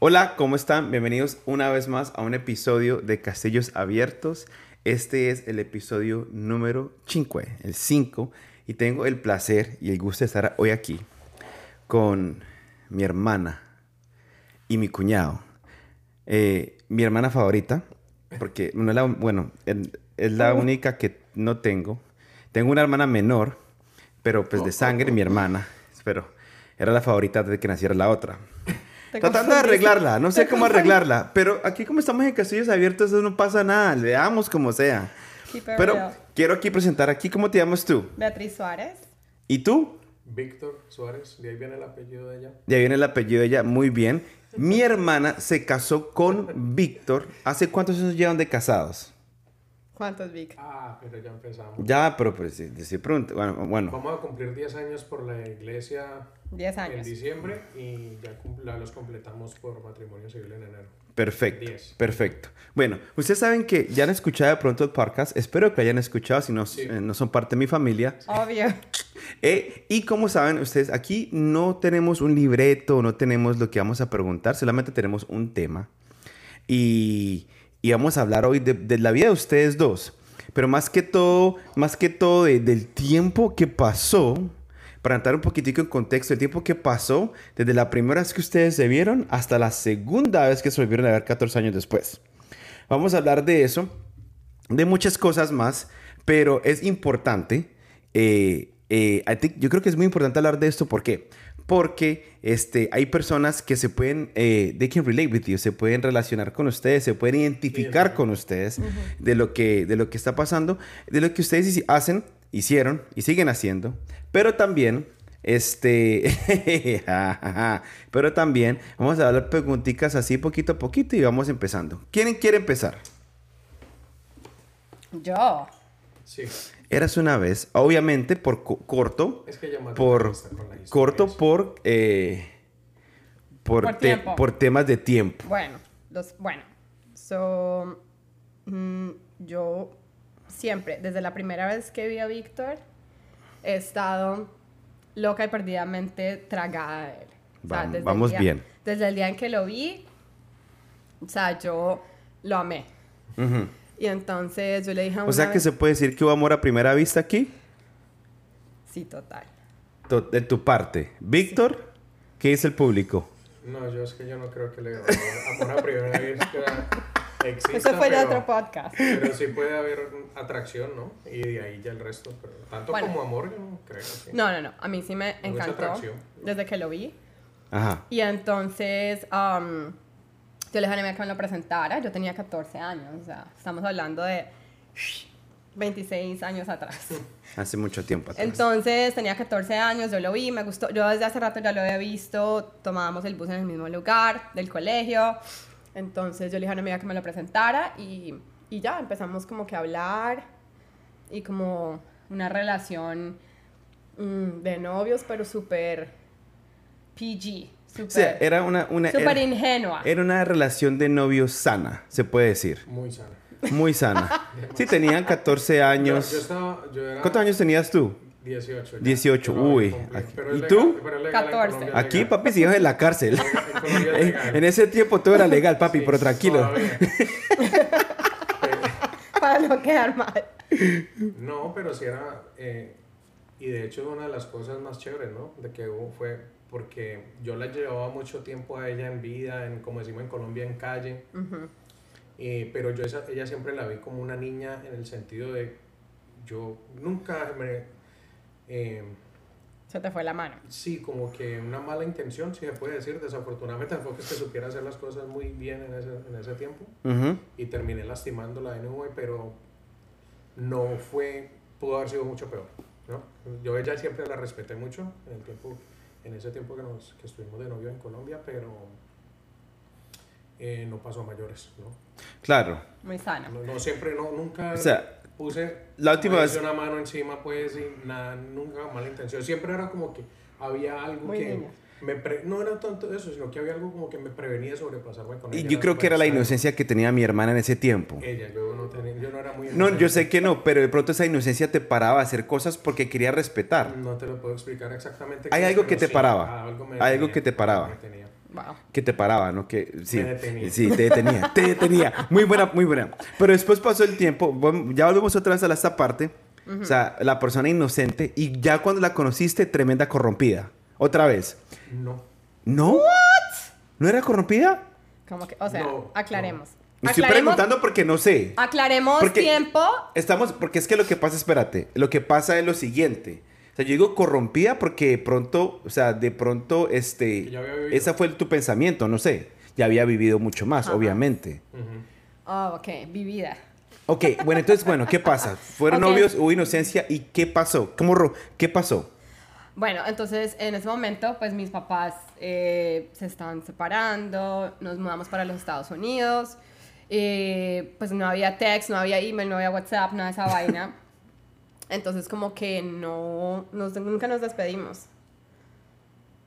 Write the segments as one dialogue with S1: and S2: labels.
S1: Hola, ¿cómo están? Bienvenidos una vez más a un episodio de Castillos Abiertos. Este es el episodio número 5, el 5, y tengo el placer y el gusto de estar hoy aquí con mi hermana y mi cuñado. Eh, mi hermana favorita, porque no es la, bueno, es la única que no tengo. Tengo una hermana menor, pero pues de sangre, mi hermana, pero era la favorita desde que naciera la otra. Tratando de arreglarla, no sé cómo arreglarla, pero aquí como estamos en Castillos Abiertos, eso no pasa nada, le damos como sea. Pero
S2: real.
S1: quiero aquí presentar aquí, ¿cómo te llamas tú?
S2: Beatriz Suárez.
S1: ¿Y tú?
S3: Víctor Suárez, de ahí viene el apellido de ella.
S1: Ya viene el apellido de ella, muy bien. Mi hermana se casó con Víctor. ¿Hace cuántos años llevan de casados?
S2: ¿Cuántos, Vic?
S3: Ah, pero ya empezamos.
S1: Ya, pero pues sí, sí, pronto. Bueno, bueno.
S3: Vamos a cumplir 10 años por la iglesia
S2: 10
S3: en
S2: años.
S3: diciembre y ya los completamos por matrimonio civil en enero.
S1: Perfecto,
S3: Diez.
S1: perfecto. Bueno, ustedes saben que ya han escuchado de pronto el podcast. Espero que hayan escuchado, si no,
S3: Sí.
S1: eh, no son parte de mi familia.
S2: Obvio.
S1: Eh, y como saben ustedes, aquí no tenemos un libreto, no tenemos lo que vamos a preguntar, solamente tenemos un tema. Y, y vamos a hablar hoy de, de la vida de ustedes dos. Pero más que todo, más que todo de- del tiempo que pasó, para entrar un poquitico en contexto, el tiempo que pasó desde la primera vez que ustedes se vieron hasta la segunda vez que se volvieron a ver 14 años después. Vamos a hablar de eso, de muchas cosas más, pero es importante. eh, eh, I think- yo creo que es muy importante hablar de esto. ¿Por qué? Porque este, hay personas que se pueden, eh, they can relate with you, se pueden relacionar con ustedes, se pueden identificar con ustedes de, lo que, de lo que está pasando, de lo que ustedes hacen, hicieron y siguen haciendo. Pero también, este, pero también vamos a hablar preguntitas así poquito a poquito y vamos empezando. ¿Quién quiere empezar?
S2: Yo.
S3: Sí,
S1: Eras una vez, obviamente por co- corto,
S3: es que
S1: por corto por eh, por,
S2: Por
S1: te-
S2: tiempo.
S1: por temas de tiempo.
S2: Bueno, los, bueno. So, mm, yo siempre, desde la primera vez que vi a Víctor, he estado loca y perdidamente tragada de él.
S1: Vam-
S2: desde el
S1: vamos
S2: día-
S1: bien.
S2: Desde el día en que lo vi, o sea, yo lo amé. Y entonces yo le dije a
S1: O sea que
S2: vez-
S1: se puede decir que hubo amor a primera vista aquí,
S2: Sí, total.
S1: To- de tu parte. Víctor, ¿qué dice el público?
S3: No, yo es que yo no creo que le amor a primera que exista,
S2: Eso fue de
S3: pero-
S2: otro podcast.
S3: Pero sí puede haber atracción, ¿no? Y de ahí ya el resto. Pero tanto
S2: Bueno.
S3: como amor, yo no creo. sí.
S2: No, no, no. A mí sí me
S3: No
S2: encantó
S3: atracción.
S2: desde que lo vi.
S1: Ajá.
S2: Y entonces um, yo le dije a que me lo presentara. Yo tenía 14 años. O sea, estamos hablando de 26 años atrás.
S1: Hace mucho tiempo atrás.
S2: Entonces tenía 14 años, yo lo vi, me gustó. Yo desde hace rato ya lo había visto. Tomábamos el bus en el mismo lugar del colegio. Entonces yo le dije a una amiga que me lo presentara y, y ya empezamos como que a hablar y como una relación mm, de novios, pero súper PG,
S1: o sea,
S2: súper
S1: era una, era,
S2: ingenua.
S1: era una relación de novios sana, se puede decir.
S3: Muy sana.
S1: Muy sana. Sí, tenían 14 años.
S3: Yo, yo estaba, yo era
S1: ¿Cuántos años tenías tú?
S3: 18. ya.
S1: 18,
S3: Yo no
S1: uy. Aquí-
S3: pero
S1: ¿Y
S3: legal-
S1: tú?
S3: pero es legal en
S2: 14.
S3: Colombia, es
S1: Aquí, papi, se iba en la cárcel.
S3: En es
S1: En, ese tiempo todo era legal, papi,
S3: Sí,
S1: pero tranquilo.
S2: Para no quedar mal.
S3: No, pero sí era. eh, y de hecho, es una de las cosas más chéveres, ¿no? De que hubo fue porque yo la llevaba mucho tiempo a ella en vida, en, como decimos en Colombia, en calle. Eh, pero yo esa, ella siempre la vi como una niña en el sentido de. Yo nunca me. Eh,
S2: Se te fue la mano.
S3: sí, como que una mala intención, si se puede decir. Desafortunadamente, tampoco es que supiera hacer las cosas muy bien en ese, en ese tiempo. Y terminé lastimándola de nuevo, pero no fue, pudo haber sido mucho peor, ¿no? Yo ella siempre la respeté mucho en el tiempo, en ese tiempo que, nos, que estuvimos de novio en Colombia, pero eh, no pasó a mayores, ¿no?
S1: Claro.
S2: Muy sana.
S3: No, no siempre, no, nunca
S1: O sea,
S3: puse
S1: la última vez-
S3: una mano encima, pues, y nada, nunca mala intención. Siempre era como que había algo
S2: Muy
S3: que me pre- no era tanto eso, sino que había algo como que me prevenía sobrepasarme con
S1: Y
S3: ella.
S1: yo creo que era la
S3: bastante.
S1: inocencia que tenía mi hermana en ese tiempo.
S3: Ella, yo no tenía, yo no era muy
S1: No, yo
S3: inocente.
S1: sé que no, pero de pronto esa inocencia te paraba a hacer cosas porque quería respetar.
S3: No te lo puedo explicar exactamente.
S1: Hay algo que te
S3: sí,
S1: paraba.
S3: algo
S1: Hay algo que te paraba.
S3: me.
S2: Wow.
S1: que te paraba, ¿no? Que sí,
S3: Te detenía.
S1: sí, te detenía, te detenía. Muy buena, muy buena. Pero después pasó el tiempo, ya volvemos otra vez a la- esta parte. O sea, la persona inocente y ya cuando la conociste, tremenda corrompida. Otra vez.
S3: No.
S1: ¿No? ¿No era corrompida?
S2: Como que, o sea,
S3: No,
S2: aclaremos.
S1: Estoy
S2: Aclaremos-
S1: preguntando porque no sé.
S2: Aclaremos
S1: Porque-
S2: tiempo.
S1: Estamos, porque es que lo que pasa, espérate, lo que pasa es lo siguiente. O sea, yo digo corrompida porque de pronto, o sea, de pronto, este,
S3: Que ya había vivido.
S1: esa fue tu pensamiento, no sé. Ya había vivido mucho más,
S2: Ajá.
S1: obviamente.
S2: Oh, ok, vivida.
S1: Ok, bueno, entonces, bueno, ¿qué pasa? Fueron
S2: Ok.
S1: novios, hubo inocencia, ¿y qué pasó? ¿Cómo, ro- qué pasó?
S2: Bueno, entonces en ese momento, pues mis papás eh, se estaban separando, nos mudamos para los Estados Unidos, eh, pues no había text, no había email, no había WhatsApp, nada de esa vaina. Entonces como que no, nos- nunca nos despedimos.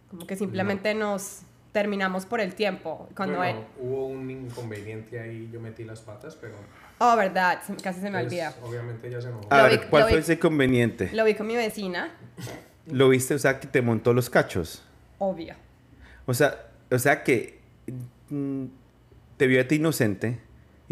S2: Como que simplemente nos terminamos por el tiempo. Cuando
S3: Bueno,
S2: él-
S3: hubo un inconveniente ahí, yo metí las patas, pero
S2: Oh, verdad, casi se me
S3: pues,
S2: olvida.
S3: obviamente ya se enojó.
S1: A ver, ¿cuál fue
S2: vi-
S1: ese conveniente?
S2: Lo vi con mi vecina,
S1: ¿Lo viste? O sea, que te montó los cachos.
S2: obvio.
S1: O sea, o sea que mm, te vio a ti inocente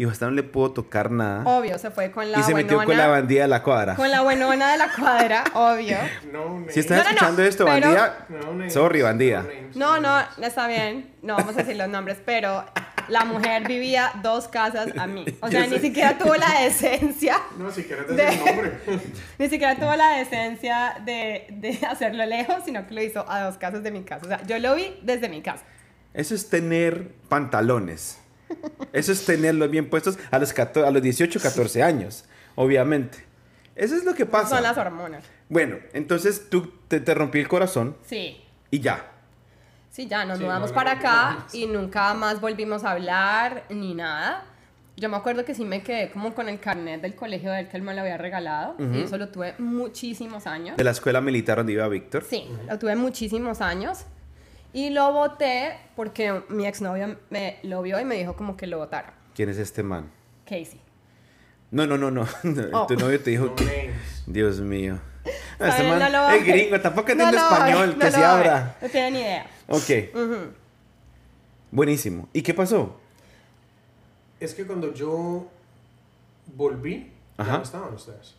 S1: y hasta no le pudo tocar nada.
S2: Obvio, se fue con la
S1: y se metió con la bandida de la cuadra.
S2: Con la buenona de la cuadra, obvio.
S3: No.
S1: Si estás
S2: No, no, no,
S1: escuchando esto,
S2: pero-
S1: bandida, sorry, bandida.
S3: No.
S2: No, no, está bien. No vamos a decir los nombres, pero la mujer vivía dos casas a mí. O sea, ni siquiera tuvo la decencia,
S3: No, si quieres
S2: De-
S3: el nombre.
S2: ni siquiera tuvo la decencia de, de hacerlo lejos, sino que lo hizo a dos casas de mi casa. O sea, yo lo vi desde mi casa.
S1: Eso es tener pantalones. Eso es tenerlos bien puestos a los, 14 a los 18, 14 años, obviamente. Eso es lo que pasa.
S2: Son las hormonas.
S1: Bueno, entonces tú te, te rompí el corazón
S2: Sí.
S1: y ya.
S2: Sí, ya nos
S3: Sí,
S2: mudamos
S3: no,
S2: para
S3: no,
S2: acá
S3: no.
S2: y nunca más volvimos a hablar ni nada. Yo me acuerdo que sí me quedé como con el carnet del colegio de él que él me lo había regalado. Y eso lo tuve muchísimos años.
S1: De la escuela militar donde iba Víctor.
S2: Sí, lo tuve muchísimos años. Y lo voté porque mi exnovio me lo vio y me dijo como que lo votara.
S1: ¿Quién es este man?
S2: Casey.
S1: No, no, no, no.
S2: Oh.
S1: Tu novio te dijo
S3: No
S1: que...
S3: names.
S1: Dios mío. No, este man
S2: lo
S1: es gringo, tampoco entiende español,
S2: no
S1: que se abra.
S2: No tiene ni idea.
S1: Ok, buenísimo. ¿Y qué pasó?
S3: Es que cuando yo volví,
S1: Ajá.
S3: ya no estaban ustedes.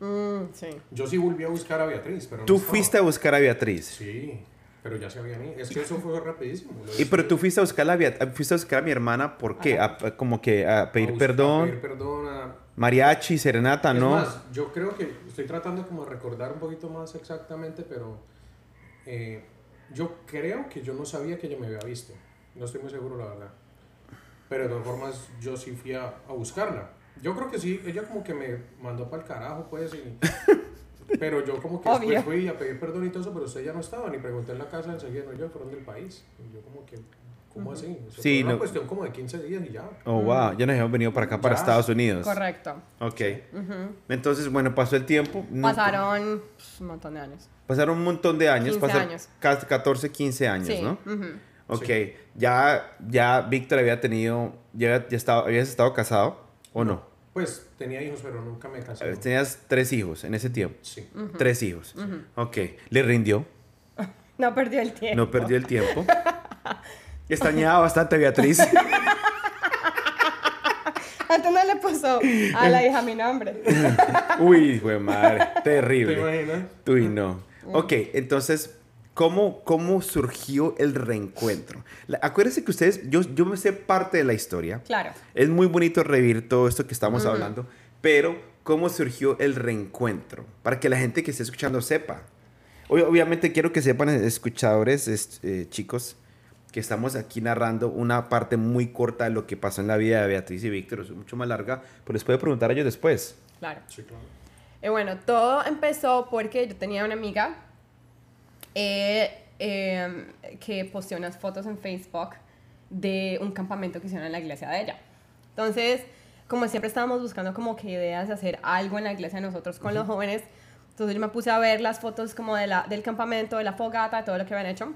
S2: Mm, sí.
S3: Yo sí volví a buscar a Beatriz, pero no
S1: Tú
S3: estaba.
S1: fuiste a buscar a Beatriz.
S3: Sí, pero ya se habían ido. Es que eso fue rapidísimo.
S1: Y pero tú fuiste a buscar a, fuiste a buscar a mi hermana, ¿por qué? A- a- como que a
S3: a
S1: pedir
S3: buscar-
S1: perdón,
S3: A pedir perdón a...
S1: mariachi, serenata,
S3: Es
S1: ¿no?
S3: más, yo creo que estoy tratando como de recordar un poquito más exactamente, pero eh, yo creo que yo no sabía que ella me había visto. No estoy muy seguro, la verdad. Pero de todas formas, yo sí fui a, a buscarla. Yo creo que sí, ella como que me mandó para el carajo, pues, y- Pero yo como que
S2: Obvio.
S3: después fui a pedir perdón y todo eso, pero usted ya no estaba, ni pregunté en la casa enseguida, no, yo fueron del país. Y yo como que, ¿cómo así? Eso
S1: Sí,
S3: fue una
S1: no-
S3: cuestión como de 15 días y ya.
S1: Oh, wow, ya nos hemos venido para acá, para
S3: Ya.
S1: Estados Unidos.
S2: Correcto.
S1: Ok. Entonces, bueno, pasó el tiempo.
S2: Pasaron pues, un montón de años.
S1: Pasaron un montón de años.
S2: 15
S1: pasaron
S2: años.
S1: ca- 14, 15 años,
S2: Sí.
S1: ¿no? Ok,
S3: Sí.
S1: ya, ya Víctor había tenido, ya, ya estaba, habías estado casado, ¿o no?
S3: Pues tenía hijos, pero nunca me casé.
S1: Tenías tres hijos en ese tiempo.
S3: Sí.
S1: Tres hijos. Ok, le rindió,
S2: No perdió el tiempo.
S1: no perdió el tiempo. Extrañaba bastante a Beatriz.
S2: Antes no le puso a la hija mi nombre.
S1: Uy, güey, madre,
S3: ¿Te
S1: terrible.
S3: imaginas?
S1: Uy, no. Ok, entonces, ¿cómo, cómo surgió el reencuentro? La- acuérdense que ustedes, yo, yo me sé parte de la historia.
S2: Claro.
S1: Es muy bonito revivir todo esto que estamos hablando, pero ¿cómo surgió el reencuentro? Para que la gente que esté escuchando sepa. Ob- obviamente quiero que sepan, escuchadores, es- eh, chicos, que estamos aquí narrando una parte muy corta de lo que pasó en la vida de Beatriz y Víctor. Es mucho más larga, pero les puede preguntar a ellos después.
S2: Claro.
S3: Sí, claro.
S2: Eh, bueno, todo empezó porque yo tenía una amiga eh, eh, que posteó unas fotos en Facebook de un campamento que hicieron en la iglesia de ella. Entonces, como siempre estábamos buscando como que ideas de hacer algo en la iglesia de nosotros con los jóvenes, entonces yo me puse a ver las fotos como de la, del campamento, de la fogata, de todo lo que habían hecho.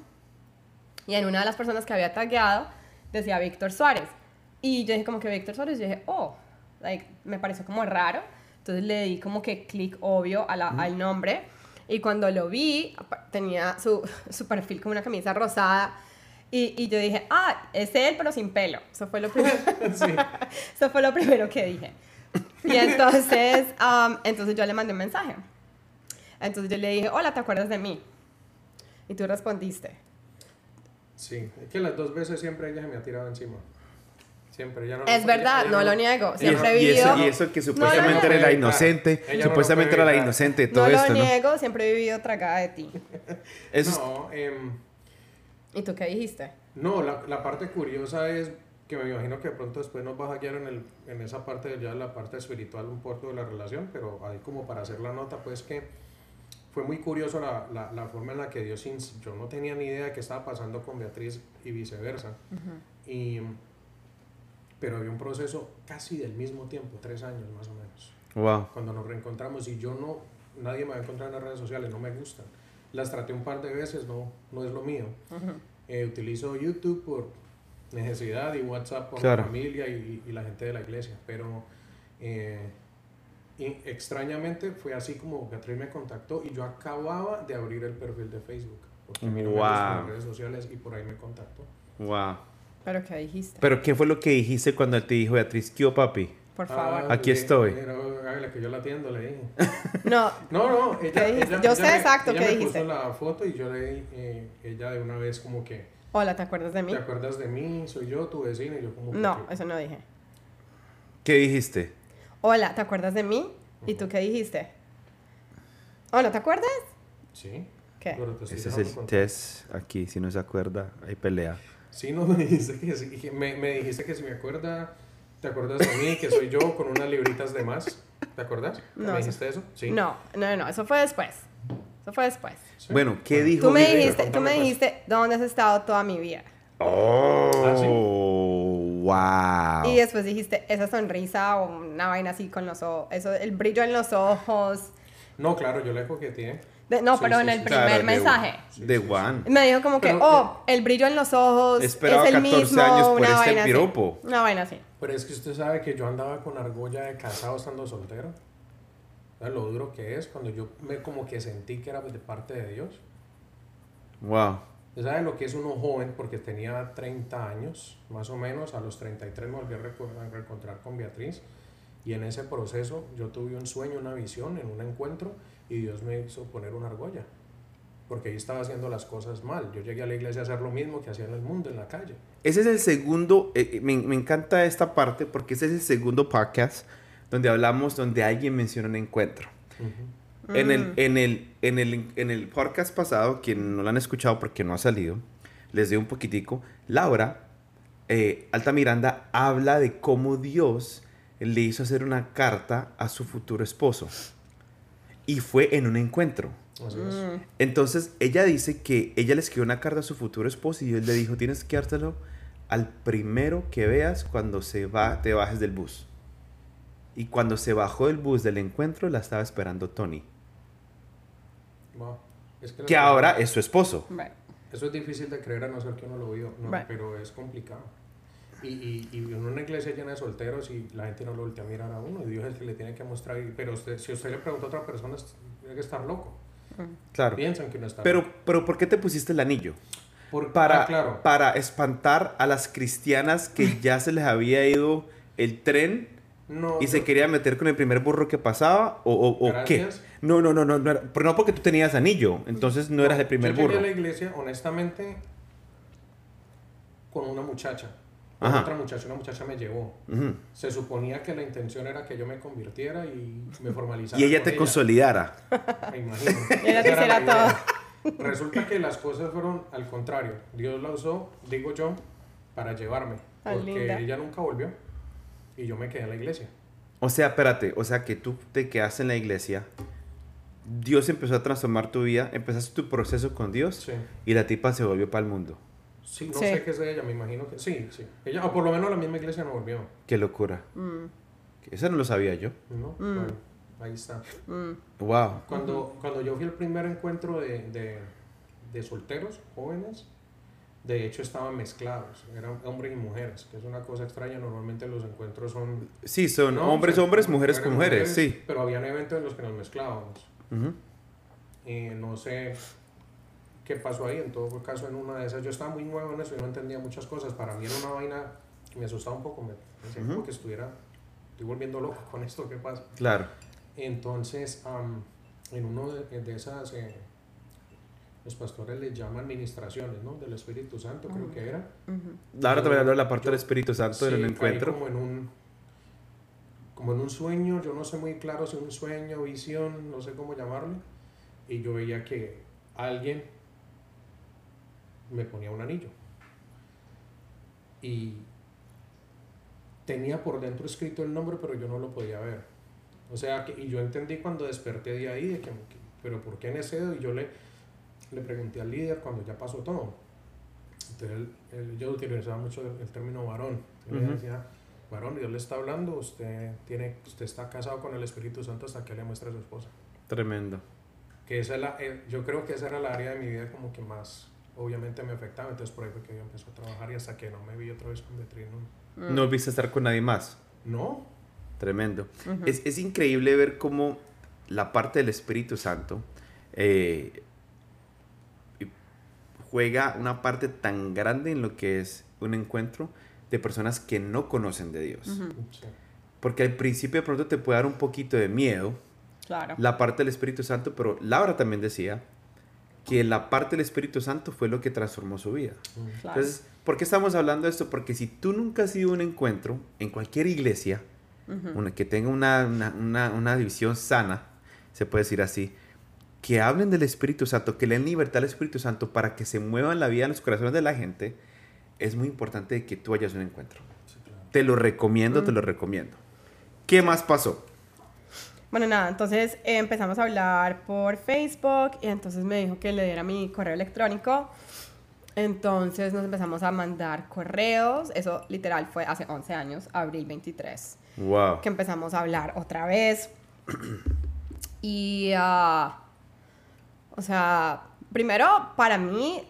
S2: Y en una de las personas que había tagueado decía Víctor Suárez. Y yo dije como que Víctor Suárez, yo dije, oh, like, me pareció como raro. Entonces le di como que clic obvio a la- al nombre. Y cuando lo vi, tenía su, su perfil como una camisa rosada Y, y yo dije, ah, es él, pero sin pelo. Eso fue lo primero,
S3: Sí.
S2: eso fue lo primero que dije. Y entonces, um, entonces yo le mandé un mensaje. Entonces yo le dije, hola, ¿te acuerdas de mí? Y tú respondiste.
S3: Sí, es que las dos veces siempre ella se me ha tirado encima. Siempre, ella no
S2: Es verdad,
S3: ella
S2: no lo niego.
S1: Y,
S2: Siempre he
S1: y eso,
S2: vivido...
S1: y eso que
S2: No lo
S1: supuestamente era la inocente,
S3: Ella no lo
S1: supuestamente era la inocente de todo
S2: No lo
S1: esto, ¿no?
S2: niego, siempre he vivido tragada de ti.
S1: Eso es-
S3: No, em,
S2: ¿Y tú qué dijiste?
S3: no la, la parte curiosa es que me imagino que de pronto después nos vas a guiar en, el, en esa parte de ya la parte espiritual un poco de la relación, pero ahí como para hacer la nota, pues que fue muy curioso la, la, la forma en la que Dios, yo no tenía ni idea de qué estaba pasando con Beatriz y viceversa. y, pero había un proceso casi del mismo tiempo, tres años más o menos,
S1: Wow.
S3: cuando nos reencontramos y yo no, nadie me va a encontrar en las redes sociales, no me gustan. Las traté un par de veces, no, no es lo mío. Eh, utilizo YouTube por necesidad y WhatsApp por
S1: Claro.
S3: la familia y, y la gente de la iglesia, pero eh, y extrañamente fue así como Beatriz me contactó y yo acababa de abrir el perfil de Facebook, porque me gustan las
S1: Wow.
S3: redes sociales y por ahí me contactó.
S1: Wow.
S2: ¿Pero qué dijiste?
S1: Pero ¿qué fue lo que dijiste cuando él te dijo, Beatriz, ¿qué papi?
S2: Por favor.
S3: Ah,
S1: Aquí estoy.
S3: Que yo la atiendo, le dije.
S2: No,
S3: No, no, ella, ella-
S2: Yo
S3: ella
S2: sé
S3: me-
S2: exacto
S3: ella
S2: qué
S3: me
S2: dijiste.
S3: puso la foto y yo le eh, ella de una vez como que,
S2: hola, ¿te acuerdas de mí?
S3: ¿te acuerdas de mí? Soy yo, tu vecina, y yo como que-
S2: No, eso no dije.
S1: ¿Qué dijiste?
S2: Hola, ¿te acuerdas de mí? ¿Y tú qué dijiste? Hola, ¿te acuerdas?
S3: Sí.
S2: ¿Qué?
S1: Ese es el test aquí, si no se acuerda, hay pelea.
S3: Sí, no, me dijiste que sí, me, me dijiste que si me acuerda, ¿te acuerdas de mí? Que soy yo con unas libritas de más. ¿Te acuerdas?
S2: No,
S3: ¿Me dijiste eso? Sí.
S2: No, no, no, eso fue después. Eso fue después.
S3: Sí.
S1: Bueno, ¿qué dijo?
S2: Tú me dijiste, tú me
S3: pues.
S2: dijiste dónde has estado toda mi vida.
S1: Oh, wow.
S2: Y después dijiste esa sonrisa o una vaina así con los ojos, eso, el brillo en los ojos.
S3: No, claro, yo le coqueteé.
S2: De- no,
S3: Sí,
S2: pero
S3: sí,
S2: en el
S3: sí.
S2: primer
S1: Claro,
S2: mensaje.
S1: De Juan.
S2: Me dijo como que,
S3: Pero,
S2: oh, el brillo en los ojos
S1: Esperaba
S2: es el
S1: 14
S2: mismo,
S1: años por
S2: una
S1: este
S2: vaina así.
S1: piropo.
S2: Una vaina así.
S3: Pero es que usted sabe que yo andaba con argolla de casado estando soltero. ¿Sabes lo duro que es? Cuando yo me como que sentí que era de parte de Dios.
S1: Wow.
S3: ¿Usted sabe lo que es uno joven? Porque tenía 30 años, más o menos. A los 33 me volví a reencontrar con Beatriz. Y en ese proceso yo tuve un sueño, una visión, en un encuentro. Y Dios me hizo poner una argolla. Porque ahí estaba haciendo las cosas mal. Yo llegué a la iglesia a hacer lo mismo que hacía en el mundo, en la calle.
S1: Ese es el segundo, eh, eh, me, me encanta esta parte porque ese es el segundo podcast donde hablamos, donde alguien menciona un encuentro. En, el, en, el, en, el, en el podcast pasado, quien no lo han escuchado porque no ha salido, les doy un poquitico. Laura eh, Alta Miranda habla de cómo Dios le hizo hacer una carta a su futuro esposo. Y fue en un encuentro.
S3: Así es.
S2: Mm.
S1: Entonces ella dice que ella le escribió una carta a su futuro esposo y él le dijo, tienes que dárselo al primero que veas cuando se va, te bajes del bus. Y cuando se bajó del bus del encuentro, la estaba esperando Tony,
S3: Wow. Es que,
S1: que ahora es su esposo.
S2: Bueno,
S3: Eso es difícil de creer a no ser que uno lo vio, no,
S2: Right.
S3: pero es complicado. Y, y, y en una iglesia llena de solteros y la gente no lo voltea a mirar a uno y Dios es el que le tiene que mostrar. y- Pero usted, si usted le pregunta a otra persona, tiene que estar loco.
S1: Claro.
S3: Piensan que uno está
S1: Pero,
S3: loco.
S1: pero ¿por qué te pusiste el anillo?
S3: Por-
S1: Para,
S3: ah, claro.
S1: para espantar a las cristianas que ya se les había ido el tren
S3: No,
S1: y se
S3: yo-
S1: quería meter con el primer burro que pasaba o, o- o qué. No, no, no, no, no, no porque tú tenías anillo, entonces no eras el primer
S3: yo
S1: burro.
S3: a la iglesia, honestamente, con una muchacha.
S1: Ajá.
S3: otra muchacha, una muchacha me llevó. Se suponía que la intención era que yo me convirtiera y me formalizara.
S1: Y ella te consolidara.
S3: Me imagino.
S2: Y ella te
S3: idea. Resulta que las cosas fueron al contrario. Dios la usó, digo yo, para llevarme.
S2: Tan
S3: Porque
S2: linda.
S3: ella nunca volvió. Y yo me quedé en la iglesia.
S1: O sea, espérate, o sea que tú te quedaste en la iglesia, Dios empezó a transformar tu vida, empezaste tu proceso con Dios
S3: Sí.
S1: y la tipa se volvió para el mundo.
S3: Sí, no
S2: Sí.
S3: sé qué es de ella, me imagino que sí, sí. Ella, o por lo menos la misma iglesia no volvió.
S1: Qué locura.
S2: mm,
S1: Eso no lo sabía yo.
S3: ¿no? Bueno, ahí está.
S2: mm.
S1: Wow.
S3: Cuando, cuando yo fui al primer encuentro de, de, de solteros, jóvenes, de hecho estaban mezclados, eran hombres y mujeres, que es una cosa extraña, normalmente los encuentros son...
S1: Sí, son
S3: No,
S1: hombres,
S3: o sea,
S1: hombres, mujeres con mujeres, sí.
S3: Pero habían eventos en los que nos mezclábamos.
S1: Ujú.
S3: Y no sé qué pasó ahí. En todo caso, en una de esas, yo estaba muy nuevo en eso y no entendía muchas cosas. Para mí era una vaina que me asustaba un poco. Me pensé como que estuviera, estoy volviendo loco con esto, ¿qué pasa?
S1: Claro.
S3: Entonces, am, en uno de, de esas, eh, los pastores le llaman administraciones, ¿no? Del Espíritu Santo, creo que era.
S2: Ujú.
S1: Ahora también hablo de la parte
S3: Yo-
S1: del Espíritu Santo
S3: Sí,
S1: en el encuentro.
S3: Como en un como en un sueño, yo no sé muy claro si un sueño, visión, no sé cómo llamarle, y yo veía que alguien me ponía un anillo. Y tenía por dentro escrito el nombre, pero yo no lo podía ver. O sea, que, y yo entendí cuando desperté de ahí, de que, pero ¿por qué en ese dedo? Y yo le, le pregunté al líder cuando ya pasó todo. Entonces, él, él- yo utilizaba mucho el, el término varón. Yo le
S1: Ujú.
S3: decía, varón, Dios le está hablando, usted, tiene, usted está casado con el Espíritu Santo hasta que le muestre a su esposa.
S1: Tremendo.
S3: Que esa es la, eh, yo creo que esa era la área de mi vida como que más, obviamente me afectaba. Entonces, por ahí fue que yo empecé a trabajar y hasta que no me vi otra vez con Beatriz, no.
S1: No viste estar con nadie más.
S3: No,
S1: Tremendo. Es, es increíble ver cómo la parte del Espíritu Santo eh, juega una parte tan grande en lo que es un encuentro de personas que no conocen de Dios.
S3: Sí.
S1: Porque al principio de pronto te puede dar un poquito de miedo
S2: Claro.
S1: la parte del Espíritu Santo, pero Laura también decía que la parte del Espíritu Santo fue lo que transformó su vida.
S2: claro.
S1: Entonces, ¿por qué estamos hablando de esto? Porque si tú nunca has ido a un encuentro en cualquier iglesia, una, que tenga una, una, una- una división sana, se puede decir así, que hablen del Espíritu Santo, que le den libertad al Espíritu Santo para que se mueva en la vida, en los corazones de la gente, es muy importante que tú vayas a un encuentro.
S3: Sí, claro.
S1: Te lo recomiendo, te lo recomiendo. ¿Qué más pasó?
S2: Bueno, nada, entonces eh, empezamos a hablar por Facebook y entonces me dijo que le diera mi correo electrónico. Entonces nos empezamos a mandar correos. Eso literal fue hace 11 años, abril 23,
S1: Wow.
S2: que empezamos a hablar otra vez. Y, ah, o sea, primero para mí,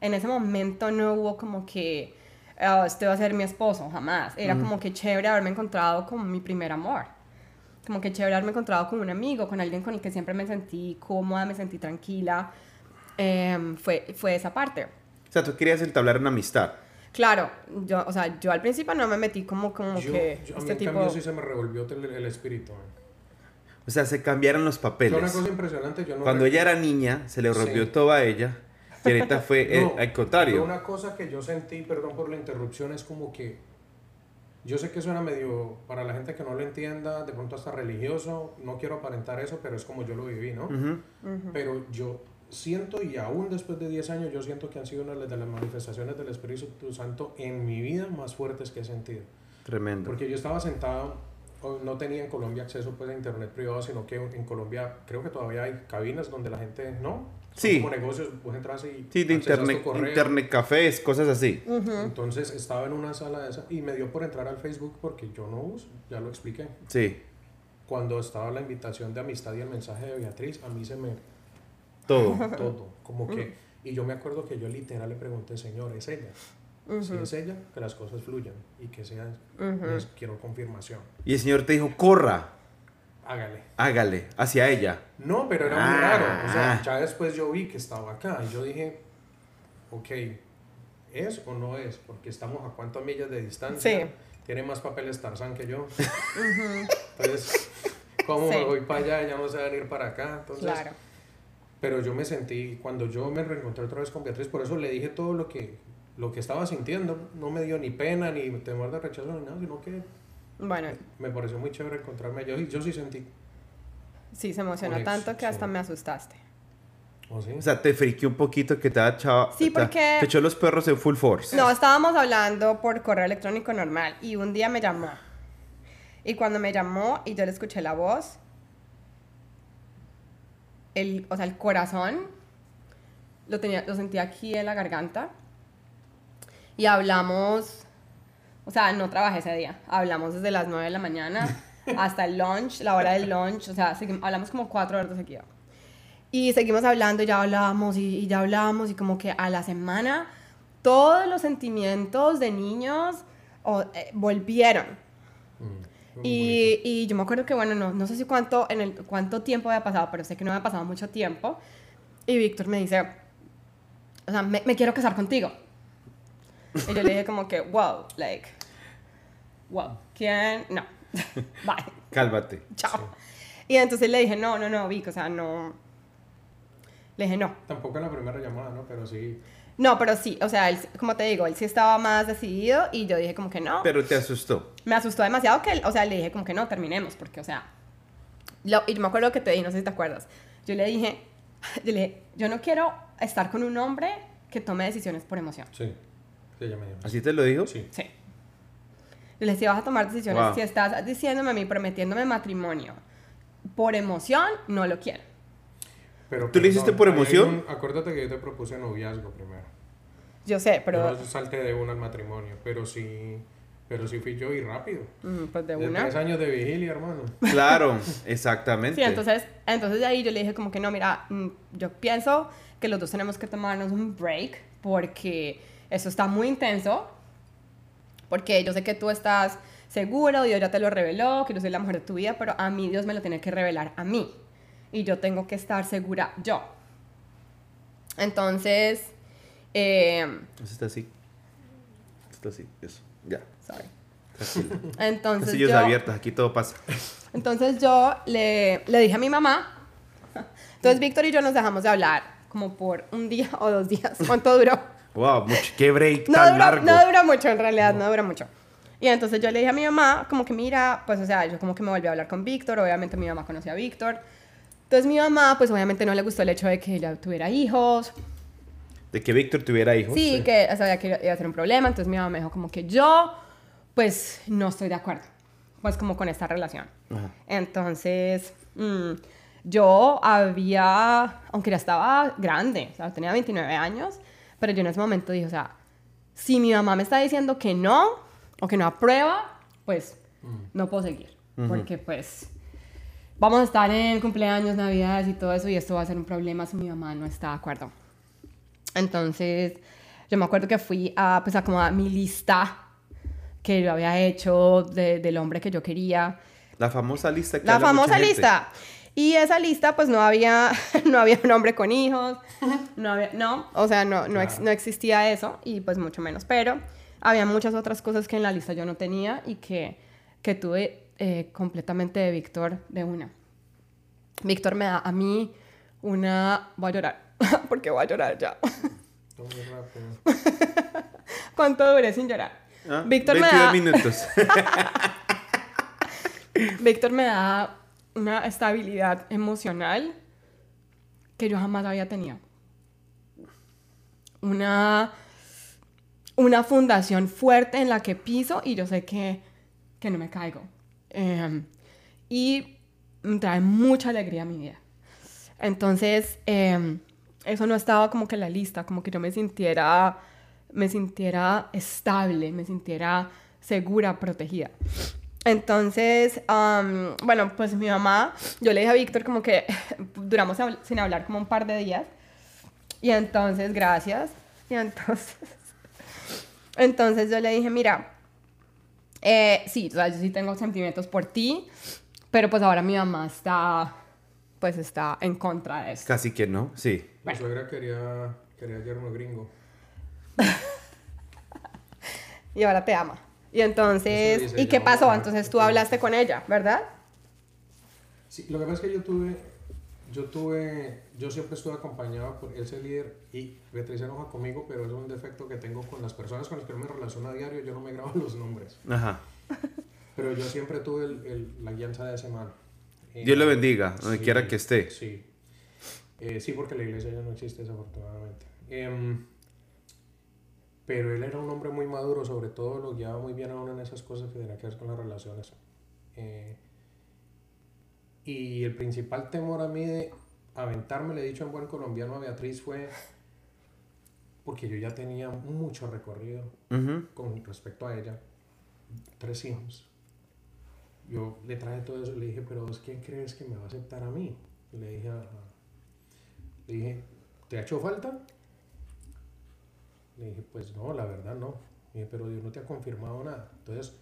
S2: en ese momento no hubo como que ah, este va a ser mi esposo, jamás. Era como que chévere haberme encontrado con mi primer amor. Como que chévere haberme encontrado con un amigo, con alguien con el que siempre me sentí cómoda, me sentí tranquila. Em, fue, fue esa parte.
S1: O sea, tú querías entablar una amistad.
S2: Claro, yo, o sea, yo al principio no me metí como, como
S3: Yo,
S2: que
S3: yo- a mí
S2: este
S3: en
S2: tipo...
S3: cambio sí se me revolvió el, el espíritu. man.
S1: O sea, se cambiaron los
S3: Fue
S1: papeles.
S3: una cosa impresionante. Yo no
S1: Cuando
S3: re-
S1: ella era niña, se le rompió
S3: Sí.
S1: todo a ella. Y ahorita fue eh,
S3: No,
S1: al contrario.
S3: fue una cosa que yo sentí, perdón por la interrupción, es como que yo sé que suena medio, para la gente que no lo entienda, de pronto hasta religioso, no quiero aparentar eso, pero es como yo lo viví, ¿no?
S1: Ujú.
S3: Pero yo siento, y aún después de 10 años, yo siento que han sido una de las manifestaciones del Espíritu Santo en mi vida más fuertes que he sentido.
S1: Tremendo.
S3: Porque yo estaba sentado, no tenía en Colombia acceso pues, a internet privado, sino que en Colombia creo que todavía hay cabinas donde la gente, ¿no?
S1: Sí.
S3: Como negocios, vos entras y
S1: Sí, de internet, internet cafés, cosas así.
S3: Entonces estaba en una sala de esa y me dio por entrar al Facebook porque yo no uso, ya lo expliqué.
S1: Sí,
S3: Cuando estaba la invitación de amistad y el mensaje de Beatriz, a mí se me
S1: todo.
S3: todo, como que y yo me acuerdo que yo literal le pregunté, "Señor, ¿es ella?" Si es ella, que las cosas fluyan y que sea pues, quiero confirmación.
S1: Y el Señor te dijo, corra,
S3: Hágale.
S1: hágale, hacia ella.
S3: No, pero era muy
S1: Ah.
S3: raro. O sea, ya después yo vi que estaba acá y yo dije, ok, ¿es o no es? Porque estamos a cuántas millas de distancia.
S2: Sí.
S3: Tiene más papeles Tarzán que yo. Entonces, ¿cómo
S2: Sí.
S3: me voy para allá? Ya no se van a ir para acá. Entonces,
S2: Claro.
S3: Pero yo me sentí, cuando yo me reencontré otra vez con Beatriz, por eso le dije todo lo que, lo que estaba sintiendo. No me dio ni pena, ni temor de rechazo, ni nada, sino que
S2: Bueno,
S3: me pareció muy chévere encontrarme. Yo, yo sí sentí.
S2: sí, se emocionó
S3: Conexión,
S2: tanto que hasta
S3: sí.
S2: me asustaste.
S3: ¿Oh, sí?
S1: O sea, te friqueó un poquito que te ha echado.
S2: Sí, porque-
S1: Te echó los perros en full force.
S2: No, estábamos hablando por correo electrónico normal y un día me llamó. Y cuando me llamó y yo le escuché la voz, el, o sea, el corazón lo, tenía, lo sentía aquí en la garganta. Y hablamos, o sea, no trabajé ese día. Hablamos desde las 9 de la mañana hasta el lunch, la hora del lunch. O sea, hablamos como cuatro horas de seguido. Y seguimos hablando, y ya hablábamos y, y ya hablábamos y como que a la semana todos los sentimientos de niños eh, volvieron.
S3: Mm,
S2: Y, y yo me acuerdo que, bueno, no, no sé si cuánto, en el, cuánto tiempo había pasado, pero sé que no había pasado mucho tiempo. Y Víctor me dice, o sea, me, me quiero casar contigo. Y yo le dije como que, wow, like, wow, ¿quién? No, bye,
S1: Cálmate.
S2: chao. Y entonces le dije, no, no, no, Vic, o sea, no. Le dije, no.
S3: Tampoco en la primera llamada, ¿no? Pero sí.
S2: No, pero sí, o sea, él, como te digo, él sí estaba más decidido y yo dije como que no.
S1: Pero te asustó.
S2: me asustó demasiado que, él- o sea, le dije como que no, terminemos, porque, o sea, lo- y yo me acuerdo que te dije, no sé si te acuerdas, yo le dije, yo le dije, yo no quiero estar con un hombre que tome decisiones por emoción.
S3: Sí. Sí, ya me dijo.
S1: ¿Así te lo dijo?
S3: Sí.
S2: Sí. Le si vas a tomar decisiones,
S1: Wow.
S2: si estás diciéndome a mí, prometiéndome matrimonio por emoción, no lo quiero.
S3: Pero,
S1: ¿Tú le hiciste por emoción?
S3: un- acuérdate que yo te propuse noviazgo primero.
S2: Yo sé, pero,
S3: Yo no salte de una al matrimonio, pero sí, pero sí fui yo y rápido.
S2: mm, pues de
S3: De
S2: una.
S3: tres años de vigilia, hermano.
S1: Claro, exactamente.
S2: Sí, entonces, entonces de ahí yo le dije como que no, mira, mm, yo pienso que los dos tenemos que tomarnos un break porque eso está muy intenso, porque yo sé que tú estás seguro, Dios ya te lo reveló, que yo soy la mujer de tu vida, pero a mí Dios me lo tiene que revelar a mí y yo tengo que estar segura yo. Entonces, eh,
S1: Eso está así. Está así, eso. Ya.
S2: sorry.
S1: Tranquilo.
S2: Entonces
S1: Casillos
S2: yo,
S1: abiertos, aquí todo pasa.
S2: Entonces yo le, le dije a mi mamá. Entonces Víctor y yo nos dejamos de hablar como por un día o dos días. ¿Cuánto duró?
S1: Wow, mucho, qué break
S2: No
S1: tan largo.
S2: no duró mucho, en realidad, no duró mucho. Y entonces yo le dije a mi mamá, como que mira, pues o sea, yo como que me volví a hablar con Víctor, obviamente mi mamá conocía a Víctor. Entonces mi mamá, pues obviamente no le gustó el hecho de que ella tuviera hijos.
S1: De que Víctor tuviera hijos.
S2: Sí, que sabía que iba a ser un problema. Entonces mi mamá me dijo como que yo, pues no estoy de acuerdo, pues como con esta relación.
S1: Ajá.
S2: Entonces, mm, yo había, aunque ya estaba grande, o sea, tenía 29 años, pero yo en ese momento dije, o sea, si mi mamá me está diciendo que no, o que no aprueba, pues no puedo seguir. Porque pues vamos a estar en cumpleaños, navidades y todo eso, y esto va a ser un problema si mi mamá no está de acuerdo. Entonces, yo me acuerdo que fui a, pues, a como a mi lista que yo había hecho de- del hombre que yo quería.
S1: La famosa lista que
S2: La famosa
S1: gente.
S2: Y esa lista, pues no había, no había un hombre con hijos, no había, no, o sea, no, no, ex- no existía eso, y pues mucho menos. Pero había muchas otras cosas que en la lista yo no tenía y que, que tuve eh, completamente de Víctor de una. Víctor me da a mí una. Voy a llorar, porque voy a llorar ya.
S3: Todo muy rápido.
S2: ¿Cuánto duré sin llorar?
S1: Ah,
S2: Víctor me
S1: 22
S2: da-
S1: minutos.
S2: Víctor me da una estabilidad emocional que yo jamás había tenido. Una, una fundación fuerte en la que piso y yo sé que, que no me caigo. Eh, y trae mucha alegría a mi vida. Entonces, eh, eso no estaba como que en la lista, como que yo me sintiera, me sintiera estable, me sintiera segura, protegida. Entonces, am, bueno, pues mi mamá, yo le dije a Víctor como que duramos sin hablar como un par de días. Y entonces, gracias. Y entonces, entonces yo le dije, mira, eh, sí, o sea, yo sí tengo sentimientos por ti, pero pues ahora mi mamá está, pues está en contra de esto.
S1: Casi que no, sí.
S3: Mi suegra quería, quería yerno gringo.
S2: Y ahora te ama. Y entonces, ¿y qué pasó? Entonces tú hablaste con ella, ¿verdad?
S3: Sí, lo que pasa es que yo tuve, yo tuve, yo siempre estuve acompañado por ese líder y Beatriz se enoja conmigo, pero es un defecto que tengo con las personas con las que me relaciono a diario, yo no me grabo los nombres,
S1: Ajá.
S3: pero yo siempre tuve el, el- la guianza de ese man. Eh,
S1: Dios le bendiga, donde quiera que esté.
S3: Sí, Eh, sí, porque la iglesia ya no existe desafortunadamente. Em, pero él era un hombre muy maduro, sobre todo lo guiaba muy bien a uno en esas cosas que tenía que ver con las relaciones. Eh, y el principal temor a mí de aventarme, le he dicho en buen colombiano a Beatriz, fue porque yo ya tenía mucho recorrido con respecto a ella, tres hijos. Yo le traje todo eso y le dije, pero vos quién crees que me va a aceptar a mí? Y le dije, a- le dije, ¿te ha hecho falta? Le dije, pues no, la verdad no. Le dije, pero Dios no te ha confirmado nada. Entonces,